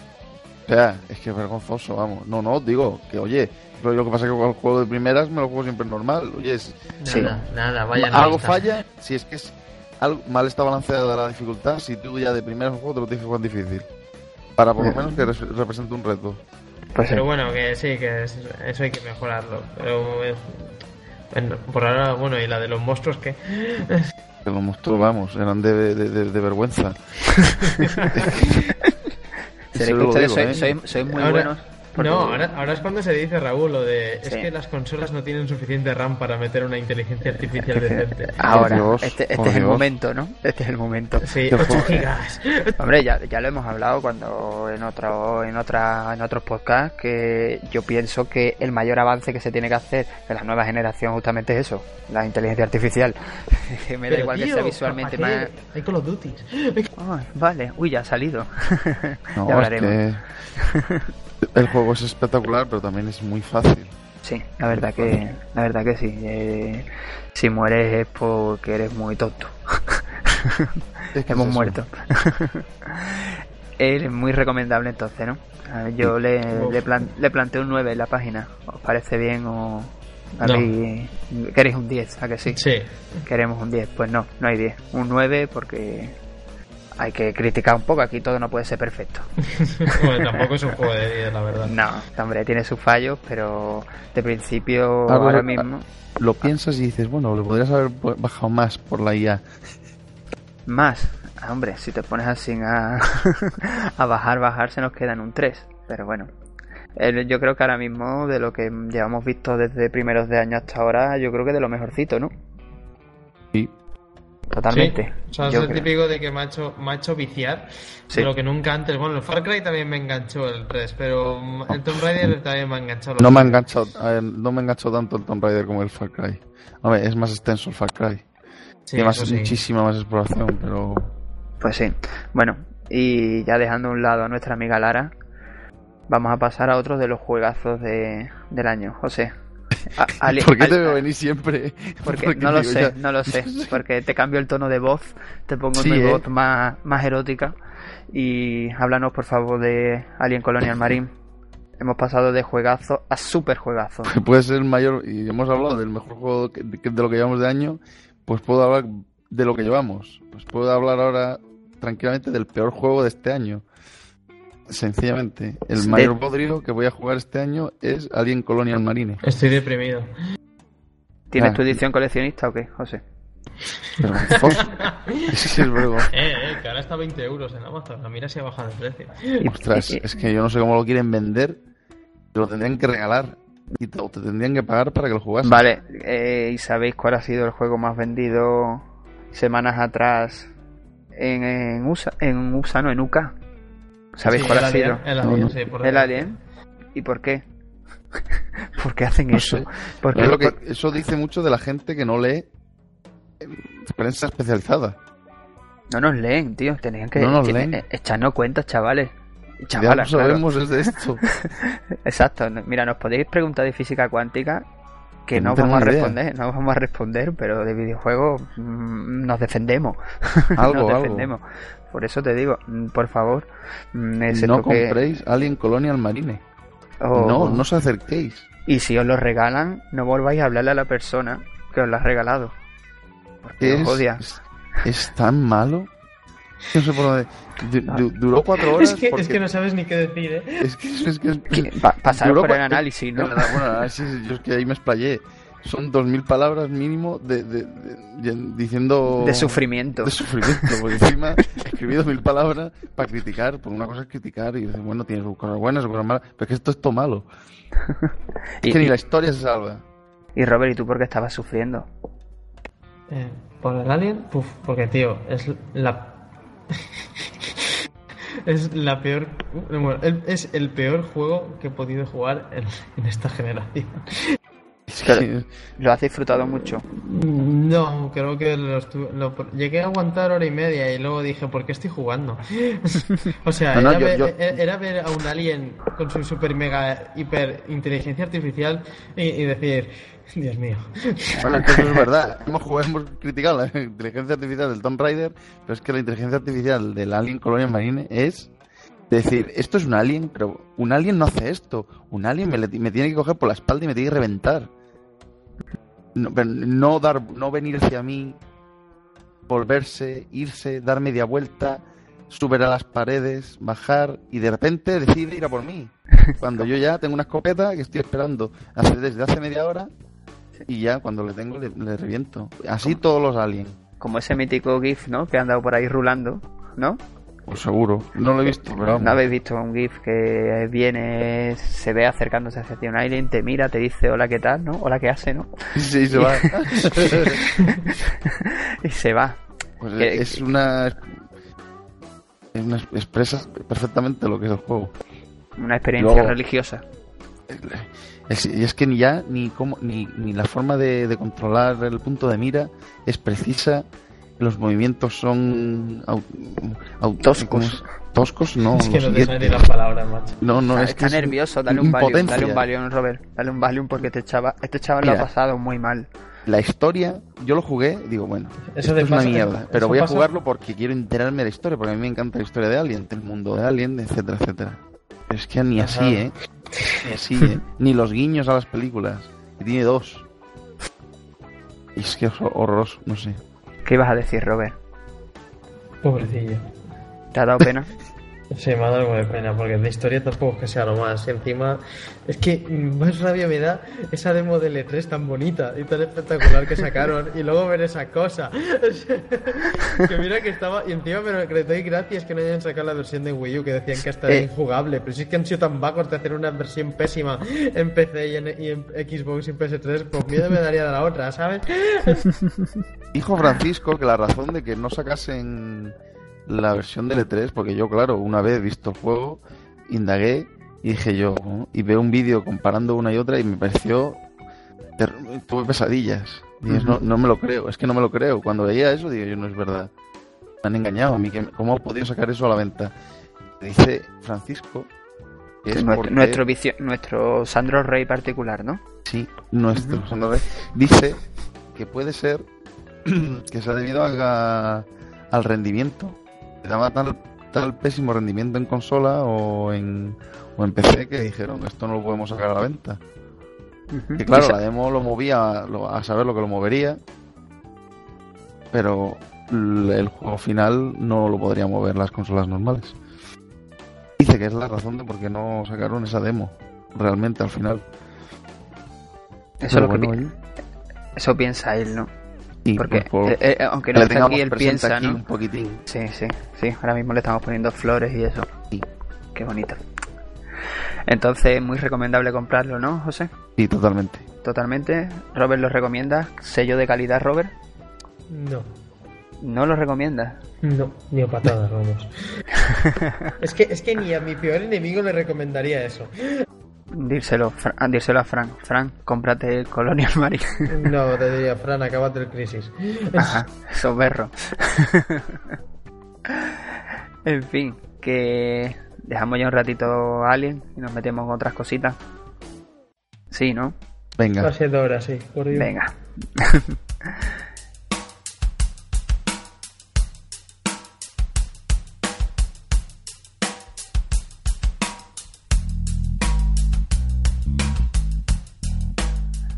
O sea, es que es vergonzoso, vamos. No, no, digo que, oye, pero lo que pasa es que con el juego de primeras me lo juego siempre normal. Oye, es- Sí. Nada, nada, vaya algo lista. falla, si es que es algo mal está balanceada la dificultad, si tú ya de primeras juego te lo tienes que jugar difícil. Para por lo menos que res- represente un reto. Pues sí. Pero bueno, que sí, que es- eso hay que mejorarlo. Pero eh, bueno, por ahora, bueno, y la de los monstruos que... Los monstruos, vamos, eran de, de, de- de vergüenza. Se digo, sois, ¿eh? muy Ahora- buenos. Porque- No, ahora, ahora es cuando se dice, Raúl, lo de... Es que las consolas no tienen suficiente RAM para meter una inteligencia artificial decente. Ahora, Dios, este, este es el momento, ¿no? Este es el momento. Sí, Qué 8 fuerte. gigas. Hombre, ya, ya lo hemos hablado cuando en otro, en otra, en otros podcasts que yo pienso que el mayor avance que se tiene que hacer en la nueva generación justamente es eso, la inteligencia artificial. Me da Pero, igual que sea visualmente ¿para más. qué? Hay Call of Duty. Ay, vale, uy, ya ha salido. No, ya hablaremos. El juego es espectacular, pero también es muy fácil. Sí, la verdad que, la verdad que sí. Eh, si mueres es porque eres muy tonto. Es que Hemos es muerto. es muy recomendable entonces, ¿no? A yo le, le, plan- le planteo un 9 en la página. ¿Os parece bien o habéis- queréis un 10? ¿A que sí? Sí. Queremos un 10. Pues no, no hay 10. Un 9 porque hay que criticar un poco. Aquí todo no puede ser perfecto. bueno, tampoco es un juego de 10, la verdad. No, hombre, tiene sus fallos, pero de principio Ahora- ahora mismo... Lo piensas y dices, bueno, le podrías haber bajado más por la IA. Más. Ah, hombre, si te pones así a, a bajar, bajar, se nos queda en un 3. Pero bueno. El- yo creo que ahora mismo, de lo que llevamos visto desde primeros de año hasta ahora, yo creo que de lo mejorcito, ¿no? Totalmente. Sí. O sea, es el creo. típico de que me ha hecho, me ha hecho viciar Sí. de lo que nunca antes. Bueno, el Far Cry también me enganchó el 3, pero el Tomb Raider también me ha enganchado. No me ha enganchado, a ver, no me ha enganchado tanto el Tomb Raider como el Far Cry. Hombre, es más extenso el Far Cry. Sí, Tiene más, muchísima más exploración, pero Pues sí. Bueno, y ya dejando a un lado a nuestra amiga Lara, vamos a pasar a otro de los juegazos de, del año. José. A- ¿por qué te veo venir siempre? Porque no lo sé, ya- no lo sé. Porque te cambio el tono de voz, te pongo Sí, mi ¿eh? voz más, más erótica. Y háblanos, por favor, de Alien Colonial Marine. Hemos pasado de juegazo a super juegazo. Puede ser el mayor, y hemos hablado del mejor juego de lo que llevamos de año, pues puedo hablar de lo que llevamos. Pues puedo hablar ahora tranquilamente del peor juego de este año. Sencillamente, el mayor bodrio que voy a jugar este año es Alien Colonial Marine. Estoy deprimido. ¿Tienes Ah. tu edición coleccionista o qué, José? Vergonzoso. es. Eh, eh, que ahora está a 20 euros en Amazon. Mira si ha bajado el precio. Ostras, es que yo no sé cómo lo quieren vender. Te lo tendrían que regalar y te, o te tendrían que pagar para que lo jugases. Vale, eh, ¿y sabéis cuál ha sido el juego más vendido semanas atrás en, en USA? En USA, no, en UK. ¿Sabéis Sí, cuál el ha sido? El No, Alien, no. sí, por ¿El. Alien? ¿Y por qué? ¿Por qué hacen No eso? sé. Porque lo que- eso dice mucho de la gente que no lee prensa especializada. No nos leen, tío. Tenían que No nos tienen- leen. echarnos cuenta, chavales. Ya Chavalas, lo claro. sabemos es de esto. Exacto. no- Mira, nos podéis preguntar de física cuántica que Que no, no vamos a idea. responder, no vamos a responder, pero de videojuegos mm, nos defendemos. Algo, nos algo. defendemos. Por eso te digo, mm, por favor, mm, No que- compréis Alien Colonial Marine. o- No, no os acerquéis. Y si os lo regalan, no volváis a hablarle a la persona que os lo ha regalado. Porque os odia. es, es tan malo. No sé por dónde. Du- du- duró cuatro horas. Es que, porque- es que no sabes ni qué decir, ¿eh? es que, es que- Que- pa- Pasaros duró por el análisis, ¿no? Bueno, bueno, análisis, yo es que ahí me explayé. son 2.000 palabras mínimo de, de- de- diciendo... De sufrimiento. De sufrimiento, porque encima escribí 2.000 palabras para criticar, porque una cosa es criticar y dices, bueno, tiene sus cosas buenas, cosas malas, pero es que esto es todo malo. Y, Es que ni la historia se salva. y Robert, ¿y tú por qué estabas sufriendo? Eh, ¿Por el Alien? Puf, porque tío, es la. es la peor. es el peor juego que he podido jugar en esta generación. Es Claro. que- ¿Lo has disfrutado mucho? No, creo que lo, lo- llegué a aguantar hora y media y luego dije, ¿por qué estoy jugando? o sea, No, no, era, yo- ver, yo- e- era ver a un alien con su super mega hiper inteligencia artificial y, y decir, Dios mío. Bueno, es que eso es verdad. Hemos, jugado- hemos criticado la inteligencia artificial del Tomb Raider, pero es que la inteligencia artificial del Alien Colonial Marine es decir, esto es un alien, pero un alien no hace esto. Un alien me, le- me tiene que coger por la espalda y me tiene que reventar. No, dar, no venir hacia mí, volverse, irse, dar media vuelta, subir a las paredes, bajar y de repente decide ir a por mí. Cuando yo ya tengo una escopeta que estoy esperando hace, desde hace media hora y ya cuando le tengo le, le reviento. Así todos los aliens. Como ese mítico GIF, ¿no? Que ha andado por ahí rulando, ¿no? Pues seguro. No lo he visto, pero. ¿No habéis visto un GIF que viene, se ve acercándose hacia ti un alien, te mira, te dice hola, ¿qué tal? ¿No? Hola, ¿qué hace? ¿No? Sí, se va. y se va. Pues Que- es una... Es una expresa perfectamente lo que es el juego. Una experiencia Luego- religiosa. Es- y es que ni ya ni cómo, ni, ni la forma de, de controlar el punto de mira es precisa los movimientos son au- au- Toscos. no es que no te siguiente. salen las palabras, macho. no no Ah, es que está es nervioso, dale un Valium, dale un Valium, Robert, dale un Valium porque este chaval, este chaval lo ha pasado muy mal. la historia yo lo jugué digo bueno Eso esto es una mierda pero voy a pasa- jugarlo porque quiero enterarme de la historia porque a mí me encanta la historia de Alien del mundo de Alien etcétera etcétera pero es que ni Ajá. así eh ni así eh ni los guiños a las películas que tiene dos y es que es horroroso no sé ¿Qué ibas a decir, Robert? Pobrecillo. ¿Te ha dado pena? Sí, me ha dado algo de pena, porque de historia tampoco es que sea lo más. Y encima, es que más rabia me da esa demo del E3 tan bonita y tan espectacular que sacaron, y luego ver esa cosa. que mira que estaba, y encima, pero que le doy gracias que no hayan sacado la versión de Wii U, que decían que hasta era Eh. injugable, pero si es que han sido tan vagos de hacer una versión pésima en PC y en, y en Xbox y en PS3, pues miedo me daría de la otra, ¿sabes? Dijo Francisco que la razón de que no sacasen la versión del E3, porque yo, claro, una vez visto el juego, indagué y dije yo, ¿no? y veo un vídeo comparando una y otra y me pareció. Tuve pesadillas. Dices, no, no me lo creo, es que no me lo creo. Cuando veía eso, digo yo, no es verdad. Me han engañado a mí, ¿cómo he podido sacar eso a la venta? Dice Francisco que es nuestro, porque- nuestro, vicio- nuestro Sandro Rey particular, ¿no? Sí, nuestro. Sandro Rey Dice que puede ser que se ha debido a- al rendimiento. Le daba tal, tal pésimo rendimiento en consola o en, o en PC que dijeron esto no lo podemos sacar a la venta. Que claro, la demo lo movía lo- a saber lo que lo movería, pero el juego final no lo podría mover las consolas normales. Dice que es la razón de por qué no sacaron esa demo realmente al final. Eso, es lo que pi- eso piensa él, ¿no? Porque, por- eh, eh, aunque que no esté aquí, él piensa, aquí ¿no? un poquitín. Sí, sí, sí. Ahora mismo le estamos poniendo flores y eso. Sí. Qué bonito. Entonces, muy recomendable comprarlo, ¿no, José? Sí, totalmente. Totalmente. Robert lo recomienda. Sello de calidad, Robert. No. No lo recomienda. No, ni a patadas, vamos. es, que, es que ni a mi peor enemigo le recomendaría eso. Dírselo, Fra- ah, dírselo a Frank. Frank, cómprate Colonial Marine. No, te diría, Fran, acábate el crisis. Ajá, soberro. en fin, que dejamos ya un ratito a Alien y nos metemos con otras cositas. Sí, ¿no? Venga. Va siendo hora, sí. Por Dios. Venga.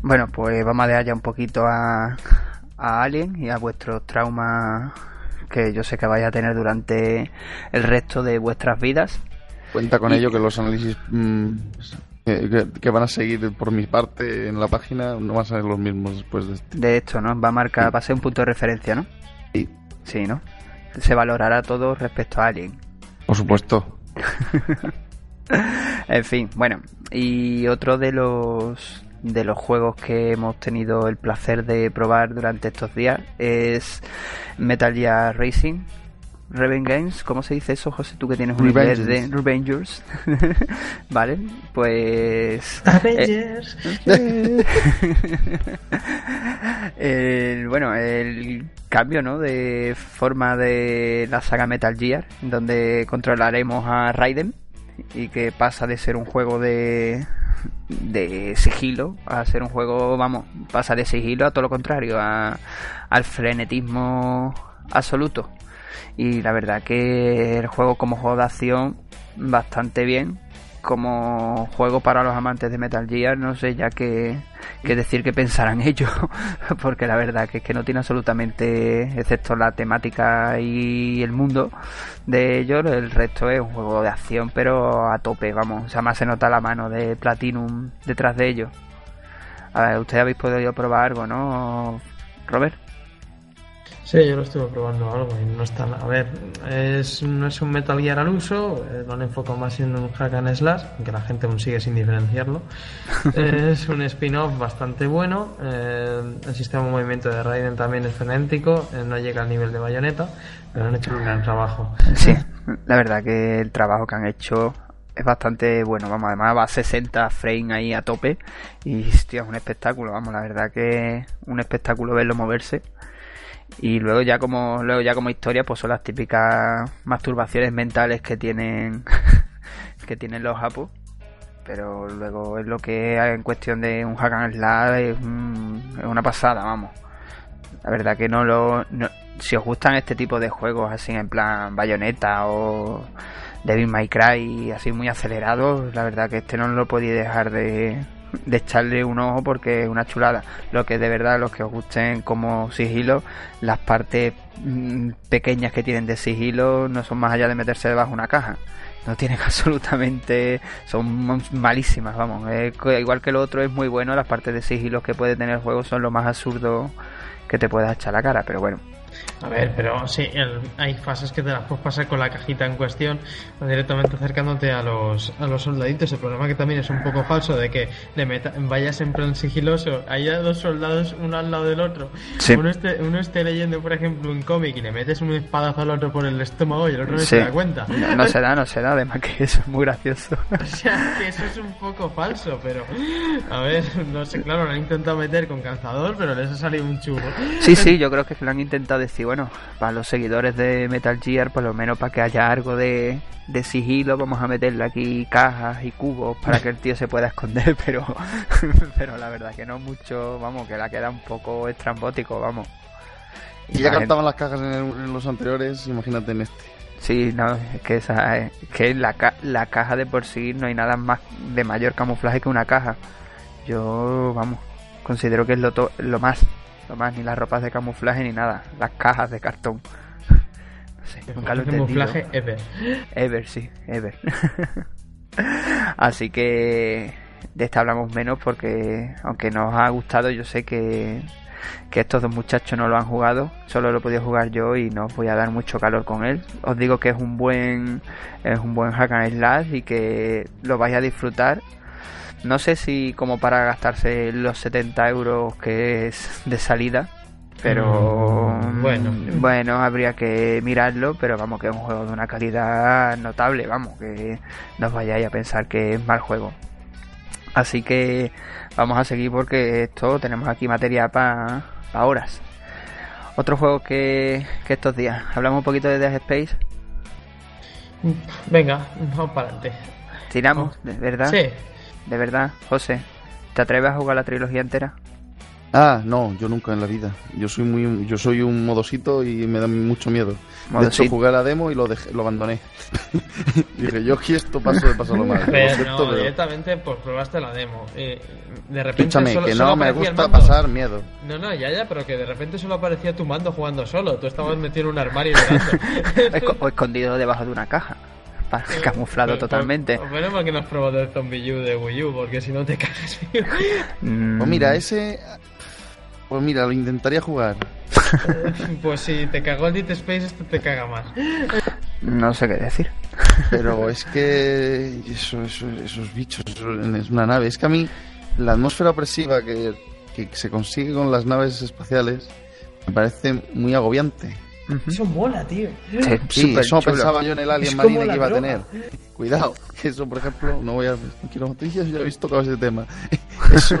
Bueno, pues vamos a dejar ya un poquito a, a Alien y a vuestros traumas que yo sé que vais a tener durante el resto de vuestras vidas. Cuenta con Y- ello que los análisis mm, que, que- que van a seguir por mi parte en la página, no van a ser los mismos después de este. De esto, ¿no? Va a marcar, va a ser un punto de referencia, ¿no? Sí, Sí, ¿no? Se valorará todo respecto a Alien. por supuesto. En fin, bueno, y otro de los de los juegos que hemos tenido el placer de probar durante estos días es Metal Gear Racing. Reven Games, ¿cómo se dice eso, José? Tú que tienes un inglés de Revengers. vale, pues. Avengers. el, bueno, el cambio ¿no? de forma de la saga Metal Gear, donde controlaremos a Raiden y que pasa de ser un juego de de sigilo a ser un juego, vamos, pasa de sigilo a todo lo contrario, a, al frenetismo absoluto. Y la verdad que el juego como juego de acción bastante bien. Como juego para los amantes de Metal Gear, no sé ya qué, qué decir que pensarán ellos, porque la verdad que es que no tiene absolutamente, excepto la temática y el mundo de ellos, el resto es un juego de acción, pero a tope, vamos, o sea, más se nota la mano de Platinum detrás de ellos. A ver, ustedes habéis podido probar algo, ¿no, Robert? Sí, yo lo estuve probando algo y no está A ver, es, no es un Metal Gear al uso, eh, lo han enfocado más siendo un hack and slash, aunque la gente aún sigue sin diferenciarlo. es un spin-off bastante bueno. eh, el sistema de movimiento de Raiden también es frenético, eh, no llega al nivel de bayoneta, pero han hecho un gran trabajo. Sí, la verdad que el trabajo que han hecho es bastante bueno, vamos, además va a 60 frames ahí a tope y hostia, es un espectáculo, vamos, la verdad que un espectáculo verlo moverse. Y luego ya como luego ya como historia pues son las típicas masturbaciones mentales que tienen que tienen los japos pero luego es lo que en cuestión de un hack and slash es, un- es una pasada vamos. La verdad que no lo si os gustan este tipo de juegos así en plan bayoneta o Devil May Cry así muy acelerados la verdad que este no lo podéis dejar de, de echarle un ojo porque es una chulada. Lo que de verdad los que os gusten como sigilo las partes mm, pequeñas que tienen de sigilo no son más allá de meterse debajo de una caja. No tienen absolutamente son malísimas vamos. Igual que lo otro es muy bueno las partes de sigilo que puede tener el juego son lo más absurdo que te puedas echar la cara pero bueno A ver, pero sí, el- hay fases que te las puedes pasar con la cajita en cuestión directamente acercándote a los, a los soldaditos. El problema que también es un poco falso de que le meta, vayas en plan sigiloso, haya dos soldados uno al lado del otro. Sí. Uno, esté, uno esté leyendo, por ejemplo, un cómic y le metes un espadazo al otro por el estómago y el otro no Sí. se da cuenta. no, no se da no se da además que eso es muy gracioso O sea, que eso es un poco falso, pero a ver, no sé, claro, lo han intentado meter con calzador, pero les ha salido un churro. Sí, sí, yo creo que lo han intentado decir, bueno, para los seguidores de Metal Gear, por lo menos para que haya algo de, de sigilo, vamos a meterle aquí cajas y cubos para que el tío se pueda esconder, pero, pero la verdad que no mucho, vamos, que la queda un poco estrambótico, vamos. Y ya la gente- cantaban las cajas en, el- en los anteriores, imagínate en este. Sí, no, es que esa es que la, ca- la caja de por sí no hay nada más de mayor camuflaje que una caja. Yo, vamos, considero que es lo, to- lo más, lo más, ni las ropas de camuflaje ni nada, las cajas de cartón. No sé, nunca lo he camuflaje ever. Ever, sí, ever. Así que de esta hablamos menos porque aunque nos ha gustado, yo sé que, que estos dos muchachos no lo han jugado, solo lo he podido jugar yo y no os voy a dar mucho calor con él. Os digo que es un buen es un buen hack and slash y que lo vais a disfrutar. No sé si como para gastarse los 70 euros que es de salida, pero Mm, bueno. bueno, habría que mirarlo, pero vamos que es un juego de una calidad notable, vamos, que no os vayáis a pensar que es mal juego. Así que vamos a seguir porque esto tenemos aquí materia para horas. Otro juego que, que estos días. Hablamos un poquito de Dead Space. Venga, vamos para adelante. Tiramos, de verdad. Sí, De verdad, José. ¿Te atreves a jugar la trilogía entera? Ah, no, yo nunca en la vida. Yo soy muy, yo soy un modosito y me da mucho miedo. De Modosito. hecho, jugué a la demo y lo dejé, lo abandoné. Dije, yo aquí esto paso de pasarlo mal. Lo pero no, pero- directamente pues probaste la demo. Eh, de repente Escúchame, solo- que solo no me gusta pasar miedo. No, no, ya, ya, pero que de repente solo aparecía tu mando jugando solo. Tú estabas metido en un armario y mirando. Esco- o escondido debajo de una caja. Pa- camuflado Pues- totalmente. Pues menos mal que no has probado el Zombie U de Wii U, porque si no te cagas. Mm, Pues mira, ese. Pues mira, lo intentaría jugar. Pues si te cagó el Dead Space, esto te caga más. No sé qué decir. Pero es que. Eso, eso- esos bichos, eso es una nave. Es que a mí, la atmósfera opresiva que, que se consigue con las naves espaciales me parece muy agobiante. Eso mola, tío. Sí, eso chulo. pensaba yo en el Alien Es Marine que iba a tener. Cuidado, que eso, por ejemplo, no voy a. No quiero noticias, ya habéis tocado ese tema. Eso,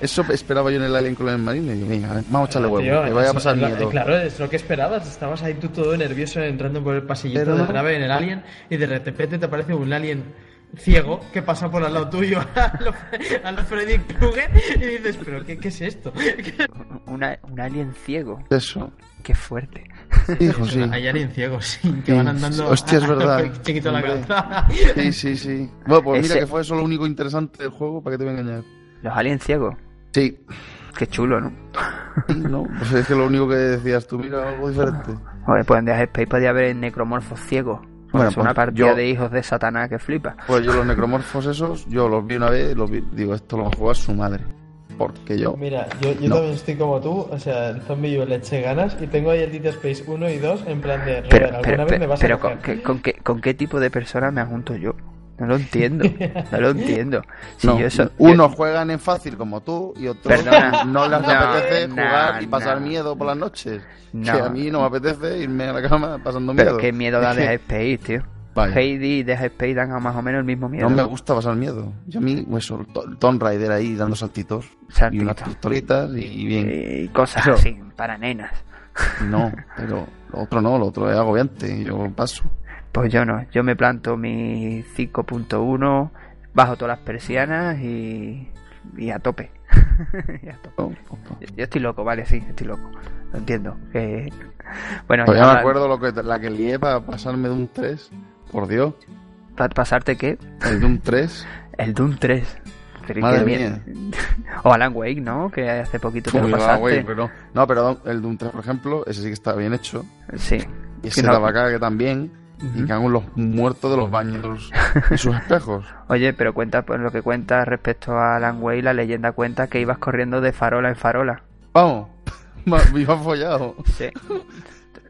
eso esperaba yo en el Alien Colonial Marine. Y digo, venga, vamos a echarle huevo, Tío, que vaya a pasar lo- miedo. Claro, es lo que esperabas. Estabas ahí tú todo nervioso entrando por el pasillito Pero de la nave en el alien y de repente te aparece un alien ciego que pasa por al lado tuyo a lo, a lo Freddy Krueger y dices, pero ¿qué, qué es esto? Una- un alien ciego. Eso, Qué fuerte. hijo, sí. Hay alien ciegos, sí, que Sí, van andando hostia, es verdad. chiquito la calzada. Sí, sí, sí. Bueno, pues mira que fue eso lo único interesante del juego, ¿para qué te voy a engañar? Los aliens ciegos. Sí, Qué chulo, ¿no? sí, no, pues es que lo único que decías tú, mira, algo diferente. Joder, pues en Dead Space podía haber necromorfos ciegos. Bueno, es una pues partida yo- de hijos de Satanás que flipa. Pues yo los necromorfos esos, yo los vi una vez, los vi- digo, esto lo va a jugar su madre. Porque yo, Mira, yo, yo No. también estoy como tú, o sea, el zombie yo le eché ganas y tengo ahí el Dead Space 1 y 2 en plan de, Pero, alguna pero, vez me pero, vas a pero. ¿con, qué, con, qué, ¿con qué tipo de persona me junto yo? No lo entiendo. No lo entiendo. Si no, yo eso- unos juegan en fácil como tú y otros Perdona. no les No, apetece no, jugar y pasar no. miedo por las noches. No. Que a mí no me apetece irme a la cama pasando Pero miedo. qué miedo da Dead Space, tío. Heidi y Dead Space dan a más o menos el mismo miedo. No me gusta pasar miedo. Y a mí, eso, el Tomb Raider ahí dando saltitos. Y Saltitos. unas pistolitas y, y bien. Y cosas Pero- así, para nenas. No, pero lo otro no, lo otro es agobiante. Yo paso. Pues yo no, yo me planto mi 5.1, bajo todas las persianas y, y a tope. Y a tope. No, no. Yo estoy loco, vale, sí, estoy loco. Lo entiendo. Que... Bueno, Todavía ya me acuerdo lo que, la que lié para pasarme de un 3. Por Dios. ¿Para pasarte qué? El un 3. El Doom 3. Pero Madre mía. o Alan Wake, ¿no? Que hace poquito te lo Uy, pasaste. pero- No, pero el un 3, por ejemplo, ese sí que está bien hecho. Sí. Y ese no- de acá que también. Y cago en los muertos de los baños y sus espejos. Oye, pero cuenta, pues lo que cuenta respecto a Alan Wake, la leyenda cuenta que ibas corriendo de farola en farola. Vamos, me iba follado. Sí.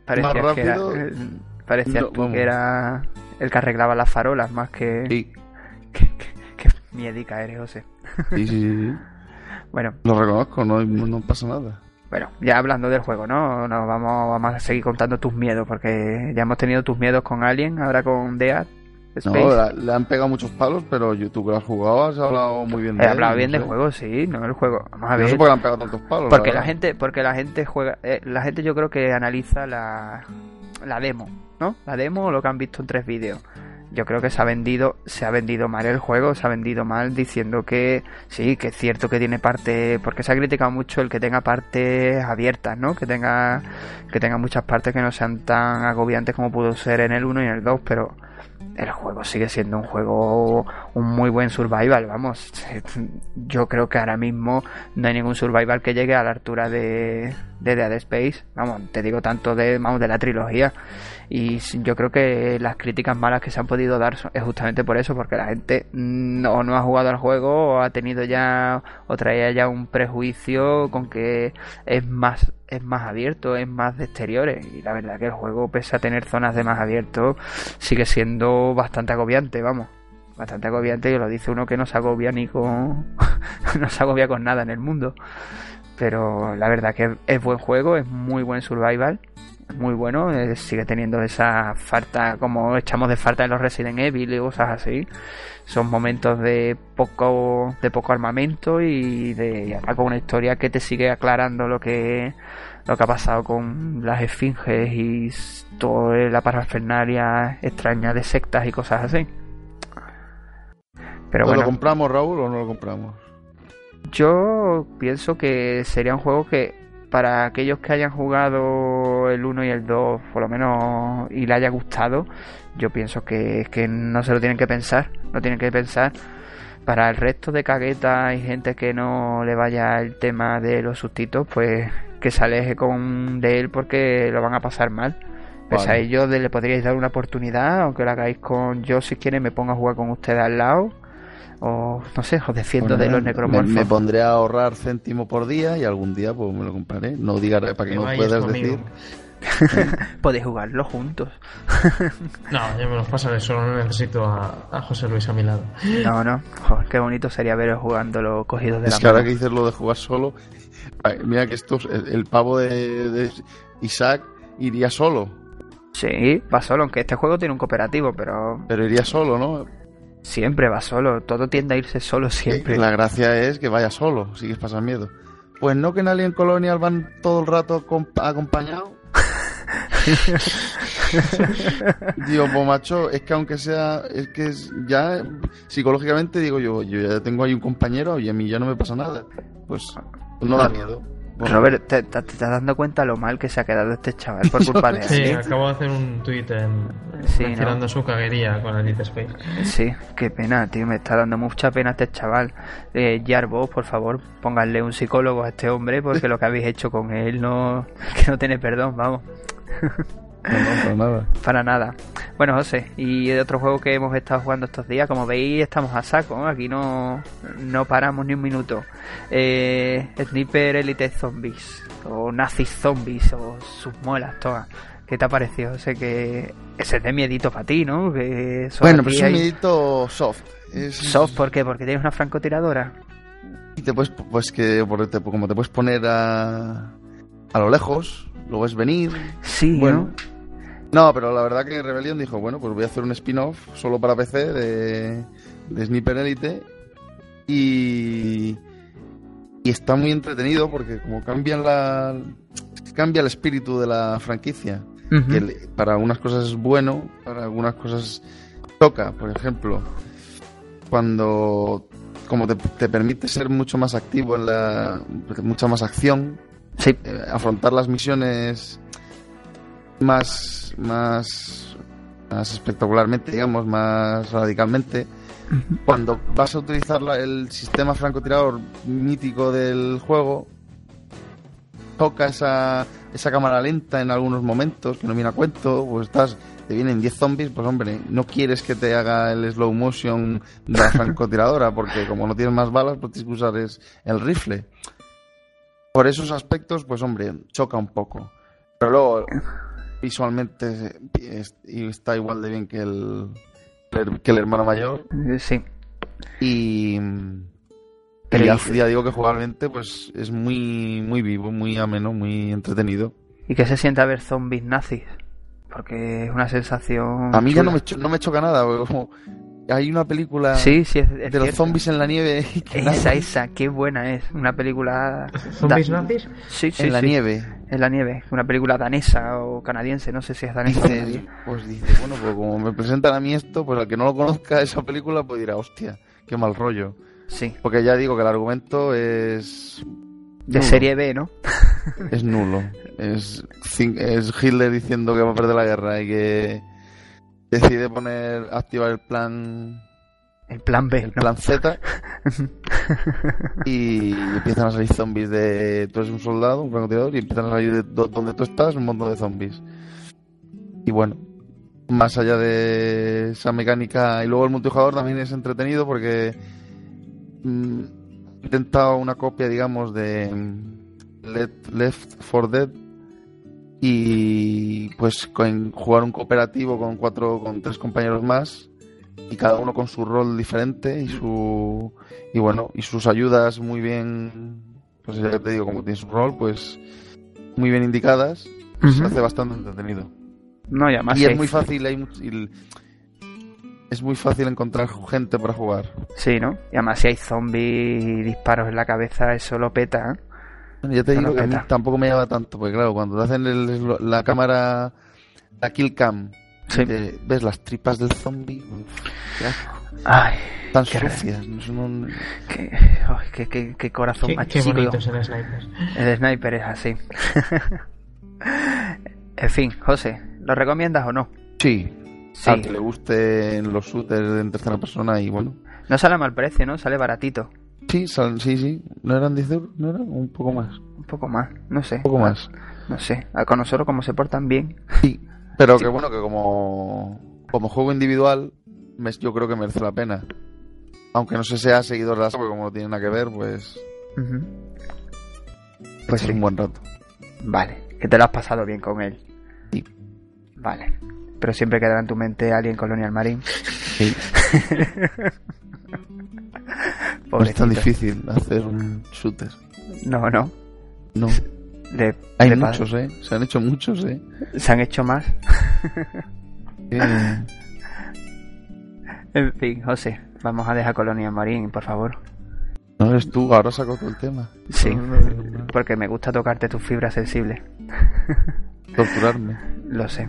Parecía Más que era, rápido. No, vamos. que era el que arreglaba las farolas más que... Sí, que, que- que miedica eres, José. sí, sí, sí. Bueno, Lo reconozco, no, no pasa nada. bueno, ya hablando del juego, ¿no? Nos vamos, vamos a seguir contando tus miedos, porque ya hemos tenido tus miedos con Alien, ahora con Dead Space. No, la- le han pegado muchos palos, pero YouTube que lo has jugado has hablado muy bien de He él, hablado no bien del sé. juego, sí, no el juego. Vamos a No sé por qué le han pegado tantos palos. Porque la gente, porque la gente juega, eh, la gente yo creo que analiza la, la demo, ¿no? La demo o lo que han visto en tres vídeos. Yo creo que se ha vendido, se ha vendido mal el juego, se ha vendido mal diciendo que sí, que es cierto que tiene parte, porque se ha criticado mucho el que tenga partes abiertas, ¿no? Que tenga, que tenga muchas partes que no sean tan agobiantes como pudo ser en el 1 y en el 2, pero el juego sigue siendo un juego un muy buen survival, vamos. Yo creo que ahora mismo no hay ningún survival que llegue a la altura de, de Dead Space. Vamos, te digo tanto de, vamos, de la trilogía. Y yo creo que las críticas malas que se han podido dar es justamente por eso, porque la gente no, no ha jugado al juego o ha tenido ya o traía ya un prejuicio con que es más es más abierto, es más de exteriores y la verdad que el juego pese a tener zonas de más abierto sigue siendo bastante agobiante, vamos. Bastante agobiante y lo dice uno que no se agobia ni con no se agobia con nada en el mundo. Pero la verdad que es buen juego, es muy buen survival, muy bueno, eh, sigue teniendo esa falta como echamos de falta en los Resident Evil y cosas así. Son momentos de poco de poco armamento y de y además con una historia que te sigue aclarando lo que lo que ha pasado con las esfinges y toda la parafernalia extraña de sectas y cosas así. Pero ¿Lo bueno, compramos, Raúl, o no lo compramos? yo pienso que sería un juego que para aquellos que hayan jugado el 1 y el 2, por lo menos, y le haya gustado, yo pienso que, que no se lo tienen que pensar, no tienen que pensar. Para el resto de caguetas y gente que no le vaya el tema de los sustitos, pues que se aleje con de él porque lo van a pasar mal. Pues a Vale. ellos de- le podríais dar una oportunidad, aunque lo hagáis con yo si quieren me pongo a jugar con ustedes al lado. O no sé, os defiendo Bueno, de los necromorfos. me pondré a ahorrar céntimo por día y algún día pues me lo compraré. No digas para que no puedas conmigo. decir. Podéis jugarlo juntos. No, yo me los pasaré solo, no necesito a, a José Luis a mi lado. No, no. Joder, qué bonito sería veros jugándolo cogidos de Es la que ahora que dices lo de jugar solo, mira que esto, el, el pavo de, de Isaac iría solo, Sí, va solo, aunque este juego tiene un cooperativo, pero pero iría solo, ¿no? Siempre va solo. Todo tiende a irse solo siempre. La gracia es que vaya solo, si que pasas miedo. Pues no que en Alien Colonial van todo el rato comp- acompañados. digo, pues macho, es que aunque sea, es que ya psicológicamente digo yo, yo ya tengo ahí un compañero y a mí ya no me pasa nada. Pues no da miedo. Bueno, Robert, ¿te, te- te estás dando cuenta lo mal que se ha quedado este chaval por culpa de Sí, alguien? acabo de hacer un tweet en, Sí, mencionando ¿no? su caguería con Elite Space. Sí, qué pena, tío, me está dando mucha pena este chaval. Eh, Jarbo, por favor, pónganle un psicólogo a este hombre porque lo que habéis hecho con él no, que no tiene perdón, vamos. no, no, para nada. Para nada. Bueno, José, y de otro juego que hemos estado jugando estos días, como veis, estamos a saco, ¿no? aquí no, no paramos ni un minuto. Eh, Sniper Elite Zombies, o Nazi Zombies, o sus muelas todas. ¿Qué te ha parecido? José? que ese es de miedito para ti, ¿no? Que Bueno, pero es un miedito soft. Es, Soft, ¿por qué? Porque tienes una francotiradora. Y te puedes, pues que como te puedes poner a, a lo lejos, lo ves venir. Sí, Bueno, ¿no? No, pero la verdad que Rebellion dijo, bueno, pues voy a hacer un spin-off solo para PC de, de Sniper Elite y, y está muy entretenido porque como cambian la cambia el espíritu de la franquicia, que le- para algunas cosas es bueno, para algunas cosas toca, por ejemplo, cuando como te, te permite ser mucho más activo en la mucha más acción Sí, eh, afrontar las misiones más más más espectacularmente digamos más radicalmente cuando vas a utilizar la- el sistema francotirador mítico del juego toca esa esa cámara lenta en algunos momentos que no viene a cuento pues estás te vienen 10 zombies pues hombre no quieres que te haga el slow motion de la francotiradora porque como no tienes más balas pues tienes que usar es el rifle por esos aspectos, pues hombre, choca un poco. Pero luego, visualmente, es- y está igual de bien que el, que el hermano mayor. eh, sí. Y, Pero y ya, digo que jugarmente, pues es muy, muy vivo, muy ameno, muy entretenido. ¿Y qué se siente a ver zombies nazis? Porque es una sensación. A mí ya no me, cho- no me choca nada, porque como hay una película Sí, sí, es, es de los zombies en la nieve Esa, esa, qué buena es. Una película. ¿Zombies nazis? Sí, sí, en la sí. nieve. En la nieve. Una película danesa o canadiense, no sé si es danesa Dice, pues dice, bueno, pues como me presentan a mí esto, pues al que no lo conozca esa película, pues dirá, hostia, qué mal rollo. Sí, Porque ya digo que el argumento es. de nulo. serie B, ¿no? Es nulo. Es Hitler diciendo que va a perder la guerra y que decide poner, activar el plan, El plan B, el ¿no? plan Z y empiezan a salir zombies de. Tú eres un soldado, un francotirador, y empiezan a salir de do- donde tú estás un montón de zombies. Y bueno, más allá de esa mecánica, y luego el multijugador también es entretenido porque mm, he intentado una copia, digamos, de mm, Let- Left 4 Dead y pues con jugar un cooperativo con cuatro, con tres compañeros más y cada uno con su rol diferente y su y bueno y sus ayudas muy bien pues ya te digo como tiene su rol pues muy bien indicadas se Ujú. hace bastante entretenido No, y además y es muy fácil hay y es muy fácil encontrar gente para jugar Sí, ¿no? Y además si hay zombies y disparos en la cabeza, eso lo peta, ¿eh? Bueno, ya te digo que a mí tampoco me llama tanto porque claro cuando te hacen el- la cámara la kill cam Sí. te- ves las tripas del zombie uf, qué asco. Ay, tan Qué sucias no son- qué, qué, qué- qué corazón Qué, más qué chico. bonito es el sniper. El sniper es así. en fin, José, ¿lo recomiendas o no? sí Sí. al que le gusten los shooters en tercera persona y bueno No sale a mal precio, ¿no? Sale baratito. Sí, sal- sí, sí. ¿No eran 10 euros? ¿No era? Un poco más. Un poco más, no sé. Un poco más. No sé. A con nosotros como se portan bien. Sí. Pero que bueno, que como, como juego individual, me- yo creo que merece la pena. Aunque no se sea seguidor de la porque como no tiene nada que ver, pues. Pues es sí, un buen rato. vale. Que te lo has pasado bien con él. Sí. Vale. Pero siempre quedará en tu mente Alien Colonial Marine. Sí. No es tan difícil hacer un shooter. No, no. No. Le- Hay le muchos, ¿eh? Se han hecho muchos, ¿eh? Se han hecho más. Eh, En fin, José, vamos a dejar Colonial Marine, por favor. No eres tú, ahora saco todo el tema. Sí. No. Porque me gusta tocarte tus fibras sensibles. Torturarme. Lo sé.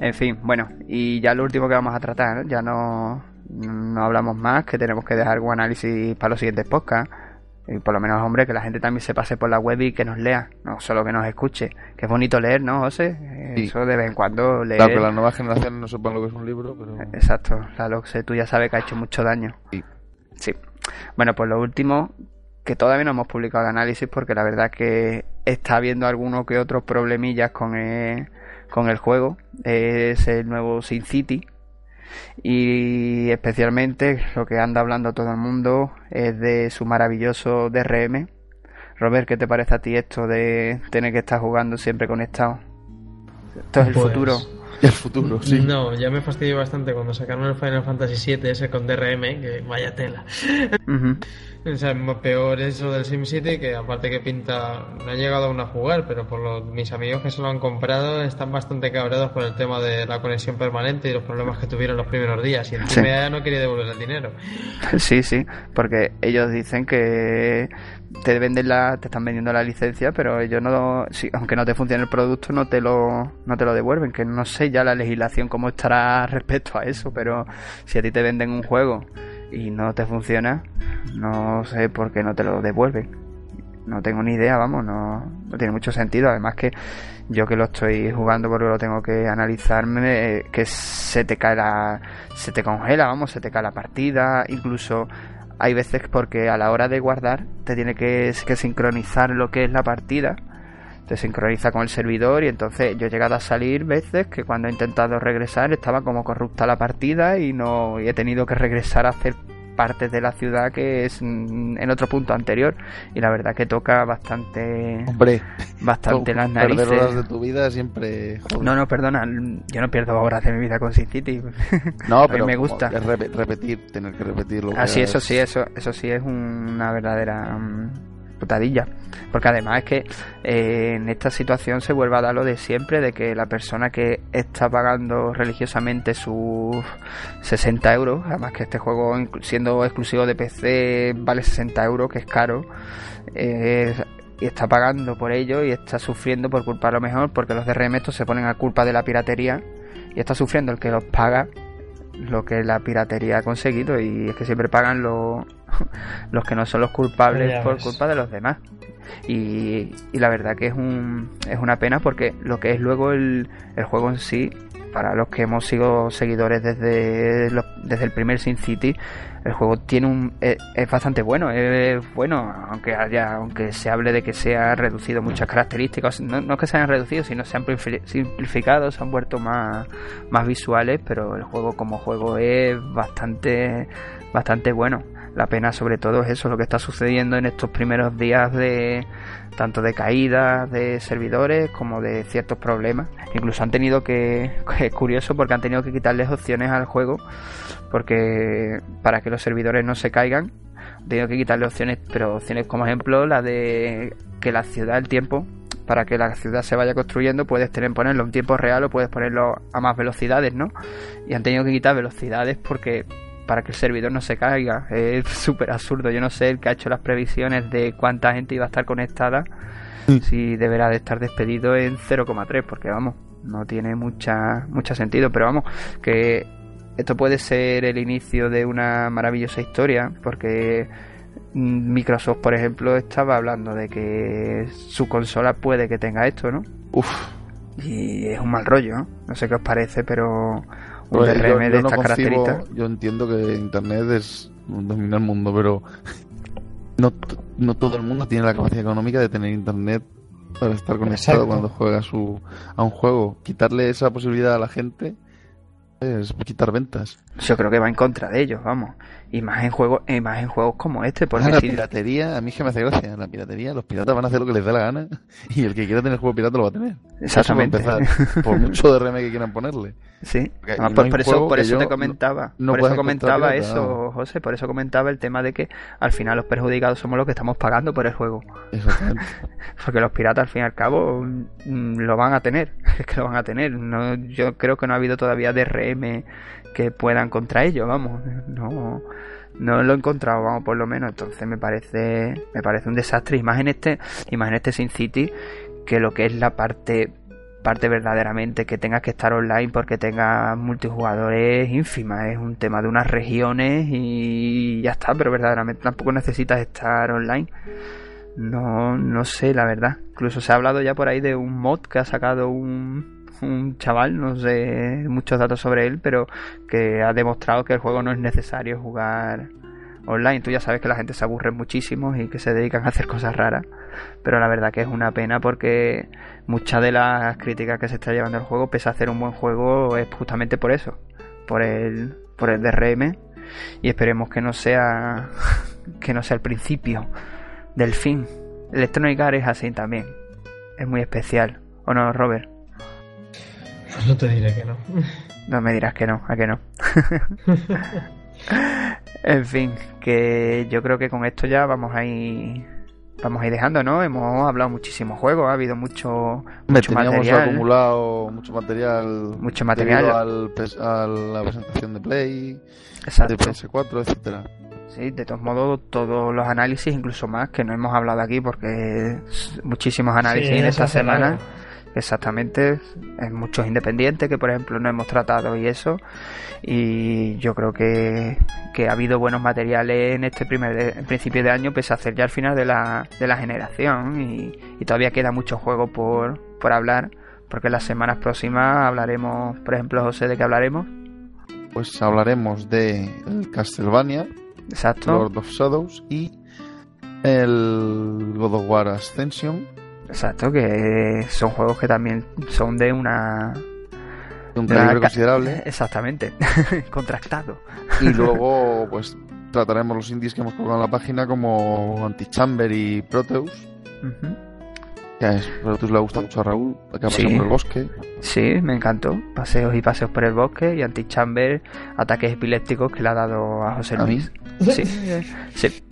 en fin, bueno, y ya lo último que vamos a tratar, ¿no? ya no, no hablamos más, que tenemos que dejar algún análisis para los siguientes podcasts. Y por lo menos, hombre, que la gente también se pase por la web y que nos lea, no solo que nos escuche. Que es bonito leer, ¿no, José? Sí. Eso de vez en cuando leer. Claro que las nuevas generaciones no sepan lo que es un libro, pero... Exacto, la Loxe, tú ya sabes que ha hecho mucho daño. Sí. Sí. Bueno, pues lo último, que todavía no hemos publicado el análisis porque la verdad que está habiendo algunos que otros problemillas con el, con el juego, es el nuevo Sin City. Y especialmente lo que anda hablando todo el mundo es de su maravilloso DRM. Robert, ¿qué te parece a ti esto de tener que estar jugando siempre conectado? Esto es el Pues, futuro. Y el futuro, sí. No, ya me fastidió bastante cuando sacaron el Final Fantasy VII ese con DRM, que vaya tela. Ujú. O sea, mo- peor eso del SimCity, que aparte que pinta, no he llegado aún a jugar, pero por lo, mis amigos que se lo han comprado están bastante cabreados por el tema de la conexión permanente y los problemas que tuvieron los primeros días. Y encima Sí. ya no quería devolver el dinero. Sí, sí, porque ellos dicen que te venden la, te están vendiendo la licencia, pero ellos no, sí, aunque no te funcione el producto, no te lo, no te lo devuelven. Que no sé ya la legislación cómo estará respecto a eso, pero si a ti te venden un juego y no te funciona, no sé por qué no te lo devuelven. No tengo ni idea, vamos, no, no tiene mucho sentido. Además que yo que lo estoy jugando porque lo tengo que analizarme, eh, que se te cae la, se te congela, vamos, se te cae la partida, incluso hay veces porque a la hora de guardar te tiene que, que sincronizar lo que es la partida, te sincroniza con el servidor y entonces yo he llegado a salir veces que cuando he intentado regresar estaba como corrupta la partida y no y he tenido que regresar a hacer partes de la ciudad que es mm, en otro punto anterior y la verdad que toca bastante Hombre, bastante las perder narices horas de tu vida siempre... joder. no, no, perdona, yo no pierdo horas de mi vida con Sin City. No, a mí pero me gusta. es repetir, tener que repetirlo. Ah, sí, pues, eso sí, eso, eso sí es una verdadera mm, Porque además es que eh, en esta situación se vuelve a dar lo de siempre, de que la persona que está pagando religiosamente sus 60 euros, además que este juego siendo exclusivo de PC vale 60 euros, que es caro, eh, y está pagando por ello y está sufriendo por culpa a lo mejor, porque los DRM estos se ponen a culpa de la piratería y está sufriendo el que los paga lo que la piratería ha conseguido y es que siempre pagan los los que no son los culpables Ya por ves. culpa de los demás y, y la verdad que es un es una pena porque lo que es luego el, el juego en sí para los que hemos sido seguidores desde los- desde el primer Sin City el juego tiene un es, es bastante bueno es bueno aunque haya aunque se hable de que se ha reducido muchas características no, no que se hayan reducido sino se han simplifi- simplificado se han vuelto más más visuales pero el juego como juego es bastante bastante bueno. La pena sobre todo es eso lo que está sucediendo en estos primeros días de tanto de caídas de servidores como de ciertos problemas. Incluso han tenido que es curioso porque han tenido que quitarles opciones al juego porque para que los servidores no se caigan han tenido que quitarle opciones pero opciones como ejemplo la de que la ciudad el tiempo para que la ciudad se vaya construyendo puedes tener ponerlo en tiempo real o puedes ponerlo a más velocidades no y han tenido que quitar velocidades porque para que el servidor no se caiga. Es súper absurdo. Yo no sé el que ha hecho las previsiones de cuánta gente iba a estar conectada. Si deberá de estar despedido en 0,3 porque vamos no tiene mucha mucha sentido. Pero vamos que esto puede ser el inicio de una maravillosa historia porque mm, Microsoft por ejemplo estaba hablando de que su consola puede que tenga esto no Uf, y es un mal rollo ¿no? no sé qué os parece pero un Pues, DRM yo, de no estas concibo- características yo entiendo que Internet es domina el mundo, pero no, no todo el mundo tiene la capacidad económica de tener Internet para estar conectado Exacto. cuando juega su, a un juego. Quitarle esa posibilidad a la gente es quitar ventas. Yo creo que va en contra de ellos, vamos. Y más en juegos, y más en juegos como este, porque Ah, la piratería, a mí es que me hace gracia. La piratería, los piratas van a hacer lo que les dé la gana y el que quiera tener juego pirata lo va a tener. Exactamente. Empezar, por mucho DRM que quieran ponerle. Sí, no por, por eso, por eso te no- comentaba, no por puedas eso comentaba pirata, eso. José, por eso comentaba el tema de que al final los perjudicados somos los que estamos pagando por el juego. Exactamente. Porque los piratas al fin y al cabo mm, lo van a tener, es que lo van a tener. No, yo creo que no ha habido todavía DRM que puedan contra ellos, vamos. No, no lo he encontrado, vamos, por lo menos. Entonces me parece, me parece un desastre. Y más este, este Sin City, que lo que es la parte parte verdaderamente que tengas que estar online porque tengas multijugador es ínfima, es un tema de unas regiones y ya está, pero verdaderamente tampoco necesitas estar online. No, no sé, la verdad. Incluso se ha hablado ya por ahí de un mod que ha sacado un, un chaval, no sé muchos datos sobre él, pero que ha demostrado que el juego no es necesario jugar online. Tú ya sabes que la gente se aburre muchísimo y que se dedican a hacer cosas raras, pero la verdad que es una pena porque muchas de las críticas que se está llevando el juego, pese a hacer un buen juego, es justamente por eso, por el, por el DRM y esperemos que no sea que no sea el principio del fin. Electronic Arts es así también. Es muy especial. ¿O no, Robert? Pues no te diré que no. No me dirás que no, a que no. en fin, que yo creo que con esto ya vamos a ir vamos a ir dejando, ¿no? Hemos hablado muchísimos juegos, ha habido mucho, mucho teníamos material. acumulado mucho material. Mucho material. debido Al, a la presentación de Play, de Exacto. PS4, etcétera. Sí, de todos modos, todos los análisis, incluso más, que no hemos hablado aquí porque muchísimos análisis Sí, en esta semana. Exactamente, en muchos independientes que por ejemplo no hemos tratado y eso. Y yo creo que, que ha habido buenos materiales en este primer de- en principio de año, pese a ser ya el final de la, de la generación. Y, y todavía queda mucho juego por, por hablar, porque las semanas próximas hablaremos, por ejemplo, José, ¿de qué hablaremos? Pues hablaremos de Castlevania, Exacto. Lord of Shadows y el God of War Ascension, Exacto, que son juegos que también son de una... de un calibre considerable. Exactamente, contractado. Y luego, pues trataremos los indies que hemos colgado en la página como Antichamber y Proteus. Proteus le gusta mucho a Raúl, que ha pasado Sí. por el bosque. Sí, me encantó. Paseos y paseos por el bosque y Antichamber, ataques epilépticos que le ha dado a José ¿A mí? Luis. Sí, sí.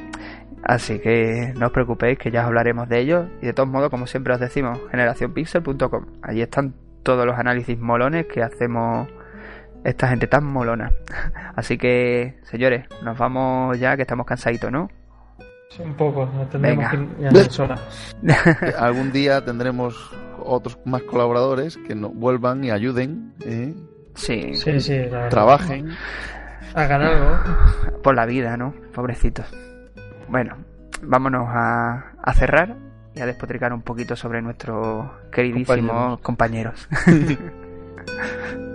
Así que no os preocupéis que ya os hablaremos de ellos. Y de todos modos, como siempre os decimos, generacionpixel.com. Allí están todos los análisis molones que hacemos esta gente tan molona. Así que, señores, nos vamos ya que estamos cansaditos, ¿no? Sí, un poco, no tendremos Venga. que ir algún día tendremos otros más colaboradores que nos vuelvan y ayuden, ¿eh? Sí, Sí, sí, trabajen. Hagan algo. por la vida, ¿no? Pobrecitos. Bueno, vámonos a, a cerrar y a despotricar un poquito sobre nuestros queridísimos compañeros. Bueno,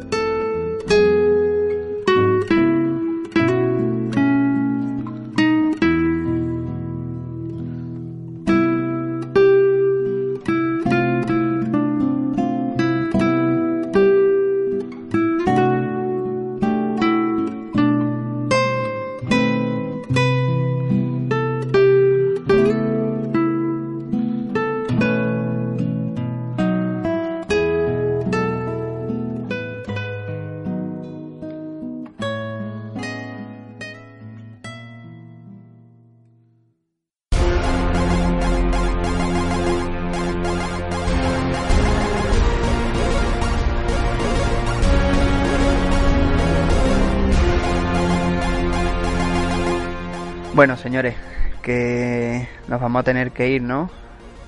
vamos a tener que ir, ¿no?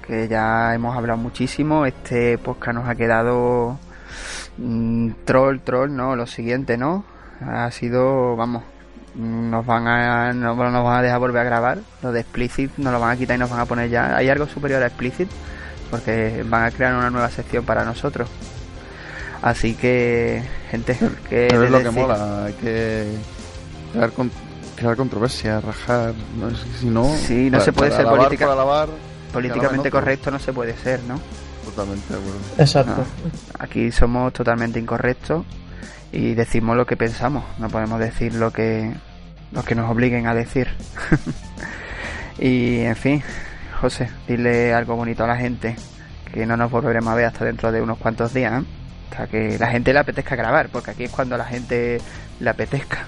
Que ya hemos hablado muchísimo. Este podcast nos ha quedado mm, troll, troll, ¿no? Lo siguiente, ¿no? Ha sido, vamos, nos van a no nos van a dejar volver a grabar. Lo de explicit nos lo van a quitar y nos van a poner ya. Hay algo superior a explicit porque van a crear una nueva sección para nosotros. Así que, gente, que Pero es lo que mola, hay que crear, con- crear controversia, rajar. No, es que si no, Sí, no para- se puede para ser alabar política- alabar, políticamente nosotros. correcto no se puede ser, ¿no? Totalmente de acuerdo. Exacto. No. Aquí somos totalmente incorrectos y decimos lo que pensamos, no podemos decir lo que lo que nos obliguen a decir. y en fin, José, dile algo bonito a la gente, que no nos volveremos a ver hasta dentro de unos cuantos días, ¿eh? Hasta que la gente le apetezca grabar, porque aquí es cuando la gente le apetezca.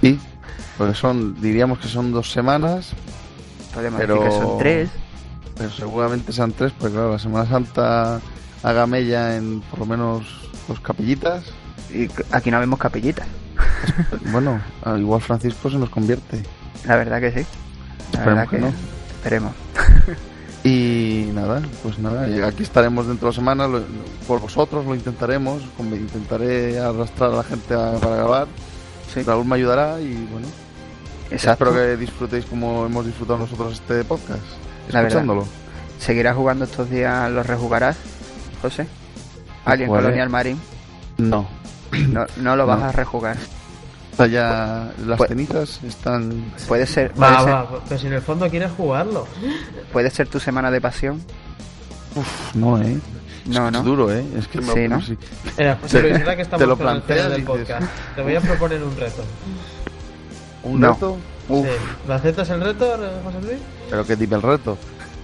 Sí, porque son, diríamos que son dos semanas, Podemos Pero- decir que son tres. pero seguramente sean tres, porque claro, la Semana Santa haga mella en por lo menos dos capillitas. Y aquí no vemos capillitas, Bueno, al igual Francisco se nos convierte. la verdad que sí. La Esperemos verdad que que no. Esperemos. Y nada, pues nada, aquí estaremos dentro de la semana, lo- por vosotros lo intentaremos, con- intentaré arrastrar a la gente a- para grabar. Sí. Raúl me ayudará y bueno, Exacto. espero que disfrutéis como hemos disfrutado nosotros este podcast, escuchándolo. ¿Seguirás jugando estos días? ¿Los rejugarás, José? Alien Jugaré. Colonial Marine. No, No, no lo vas No. a rejugar. Está ya, las Pues- cenizas están... Puede ser, puede, Va, ser, va, pero si en el fondo quieres jugarlo. puede ser tu semana de pasión. Uf, no, eh. Es No, que no. Es duro, eh. Es que me- Sí, ¿no? sí. Mira, José Te- que estamos te lo con el planteas del podcast, te voy a proponer un reto. ¿Un No. reto? Uf, Sí. ¿Lo aceptas el reto, José Luis? Pero que dime el reto.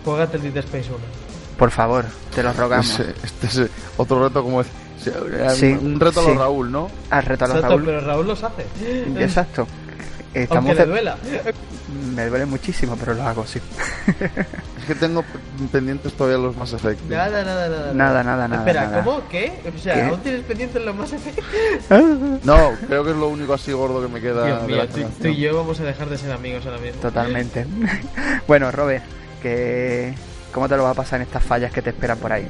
Juégate el Dead Space 1. por favor, te lo rogamos. Este es otro reto como es... Sí, un reto a sí. los Raúl, ¿no? Haz reto a los Exacto, Raúl. pero Raúl los hace. Exacto. Estamos Aunque le duela. Me duele muchísimo, pero lo hago, sí. Es que tengo pendientes todavía los más efectos. Nada, nada, nada. Nada, nada, nada, Espera, nada. ¿cómo? ¿Qué? O sea, ¿Qué? ¿aún tienes pendientes los más efectos? No, creo que es lo único así gordo que me queda Dios mío, tú, tú y yo vamos a dejar de ser amigos ahora mismo. Totalmente. bueno, Robert, que ¿cómo te lo vas a pasar en estas fallas que te esperan por ahí?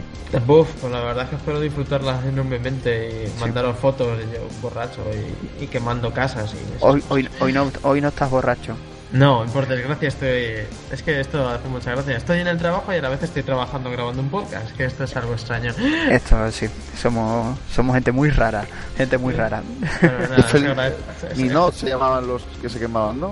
Buf, pues la verdad es que espero disfrutarlas enormemente y mandaros fotos yo borracho y, y quemando casas y. Hoy, hoy, hoy, no, hoy no estás borracho. No, por desgracia estoy... Es que esto hace mucha gracia. Estoy en el trabajo y a la vez estoy trabajando grabando un podcast, que esto es algo extraño. Esto sí, somos, somos gente muy rara, gente muy rara. Pero nada, Y no se llamaban los que se quemaban, ¿no?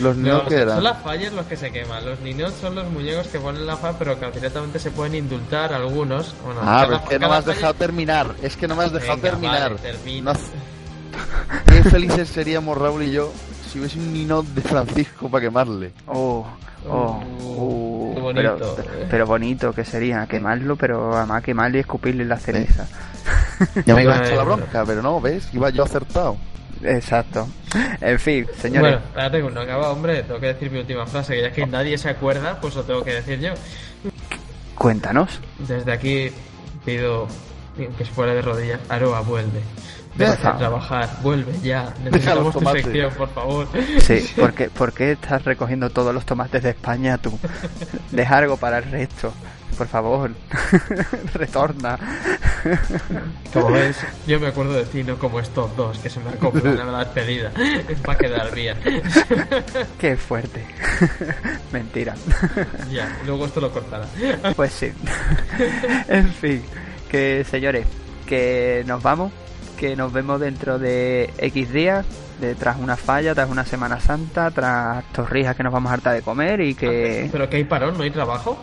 Los No, no, que eran. son las fallas los que se queman. Los niños son los muñecos que ponen la fa, pero que directamente se pueden indultar algunos. Bueno, Ah, cada- pero es que no me has falla- dejado terminar. Es que no me has dejado Venga, terminar. vale. No- Qué felices seríamos Raúl y yo si hubiese un ninot de Francisco para quemarle. Oh, oh, Uh, uh, qué bonito. Pero, pero bonito que sería quemarlo, pero además quemarlo y escupirle la ceniza. Ya me iba a echar la venga. bronca, pero no, ¿ves? Iba yo acertado. Exacto. En fin, señores. Bueno, espérate, que no acaba, hombre. Tengo que decir mi última frase, que ya que nadie se acuerda, pues lo tengo que decir yo. Cuéntanos. Desde aquí pido que fuera de rodillas. Aroa, vuelve. Deja. Deja de trabajar, vuelve ya. Necesitamos tu sección, por favor. Sí, porque ¿por qué estás recogiendo todos los tomates de España tú? Deja algo para el resto. Por favor. Retorna. Como ves, yo me acuerdo de ti, no como estos dos que se me acoplan a la despedida. Va a quedar bien. Qué fuerte. Mentira. ya, luego esto lo cortará. Pues sí. en fin, que señores, que nos vamos, que nos vemos dentro de X días, de, tras una falla, tras una Semana Santa, tras torrijas que nos vamos a hartar de comer y que ¿Pero que hay parón? ¿No hay trabajo?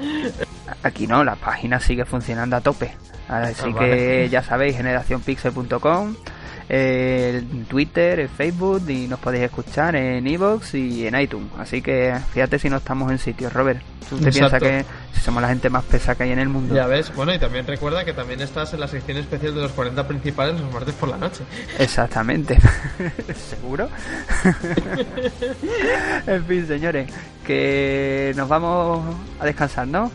Aquí no, la página sigue funcionando a tope. Así Ah, que vale. ya sabéis, generacionpixel.com, eh, en Twitter, en Facebook y nos podéis escuchar en iVoox y en iTunes. Así que fíjate si no estamos en sitios, Robert. ¿Tú te piensas que somos la gente más pesa que hay en el mundo? Ya ves, bueno, y también recuerda que también estás en la sección especial de los 40 principales los martes por la noche. Exactamente. ¿Seguro? en fin, señores, que nos vamos a descansar, ¿no?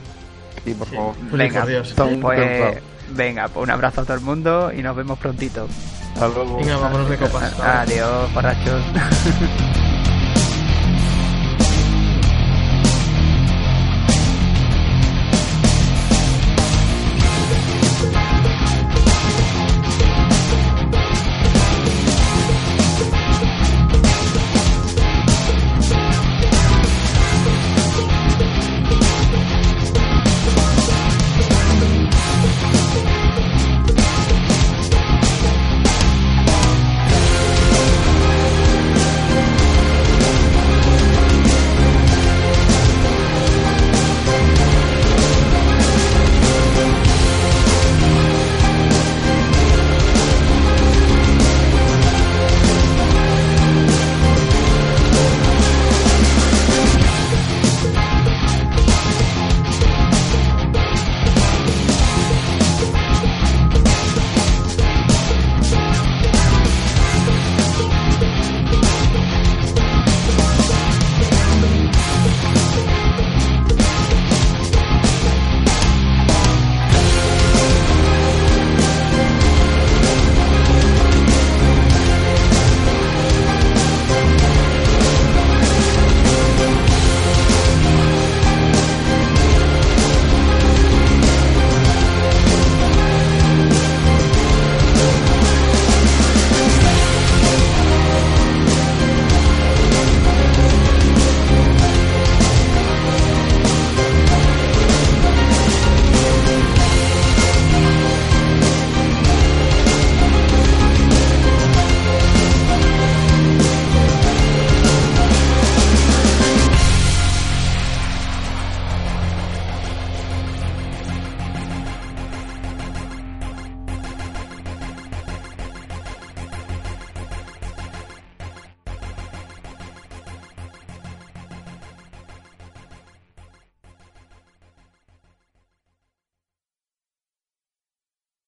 Sí, por Sí. favor. Venga, pues, venga, pues un abrazo a todo el mundo y nos vemos prontito. Hasta luego. Venga, vámonos de copas. Adiós, borrachos.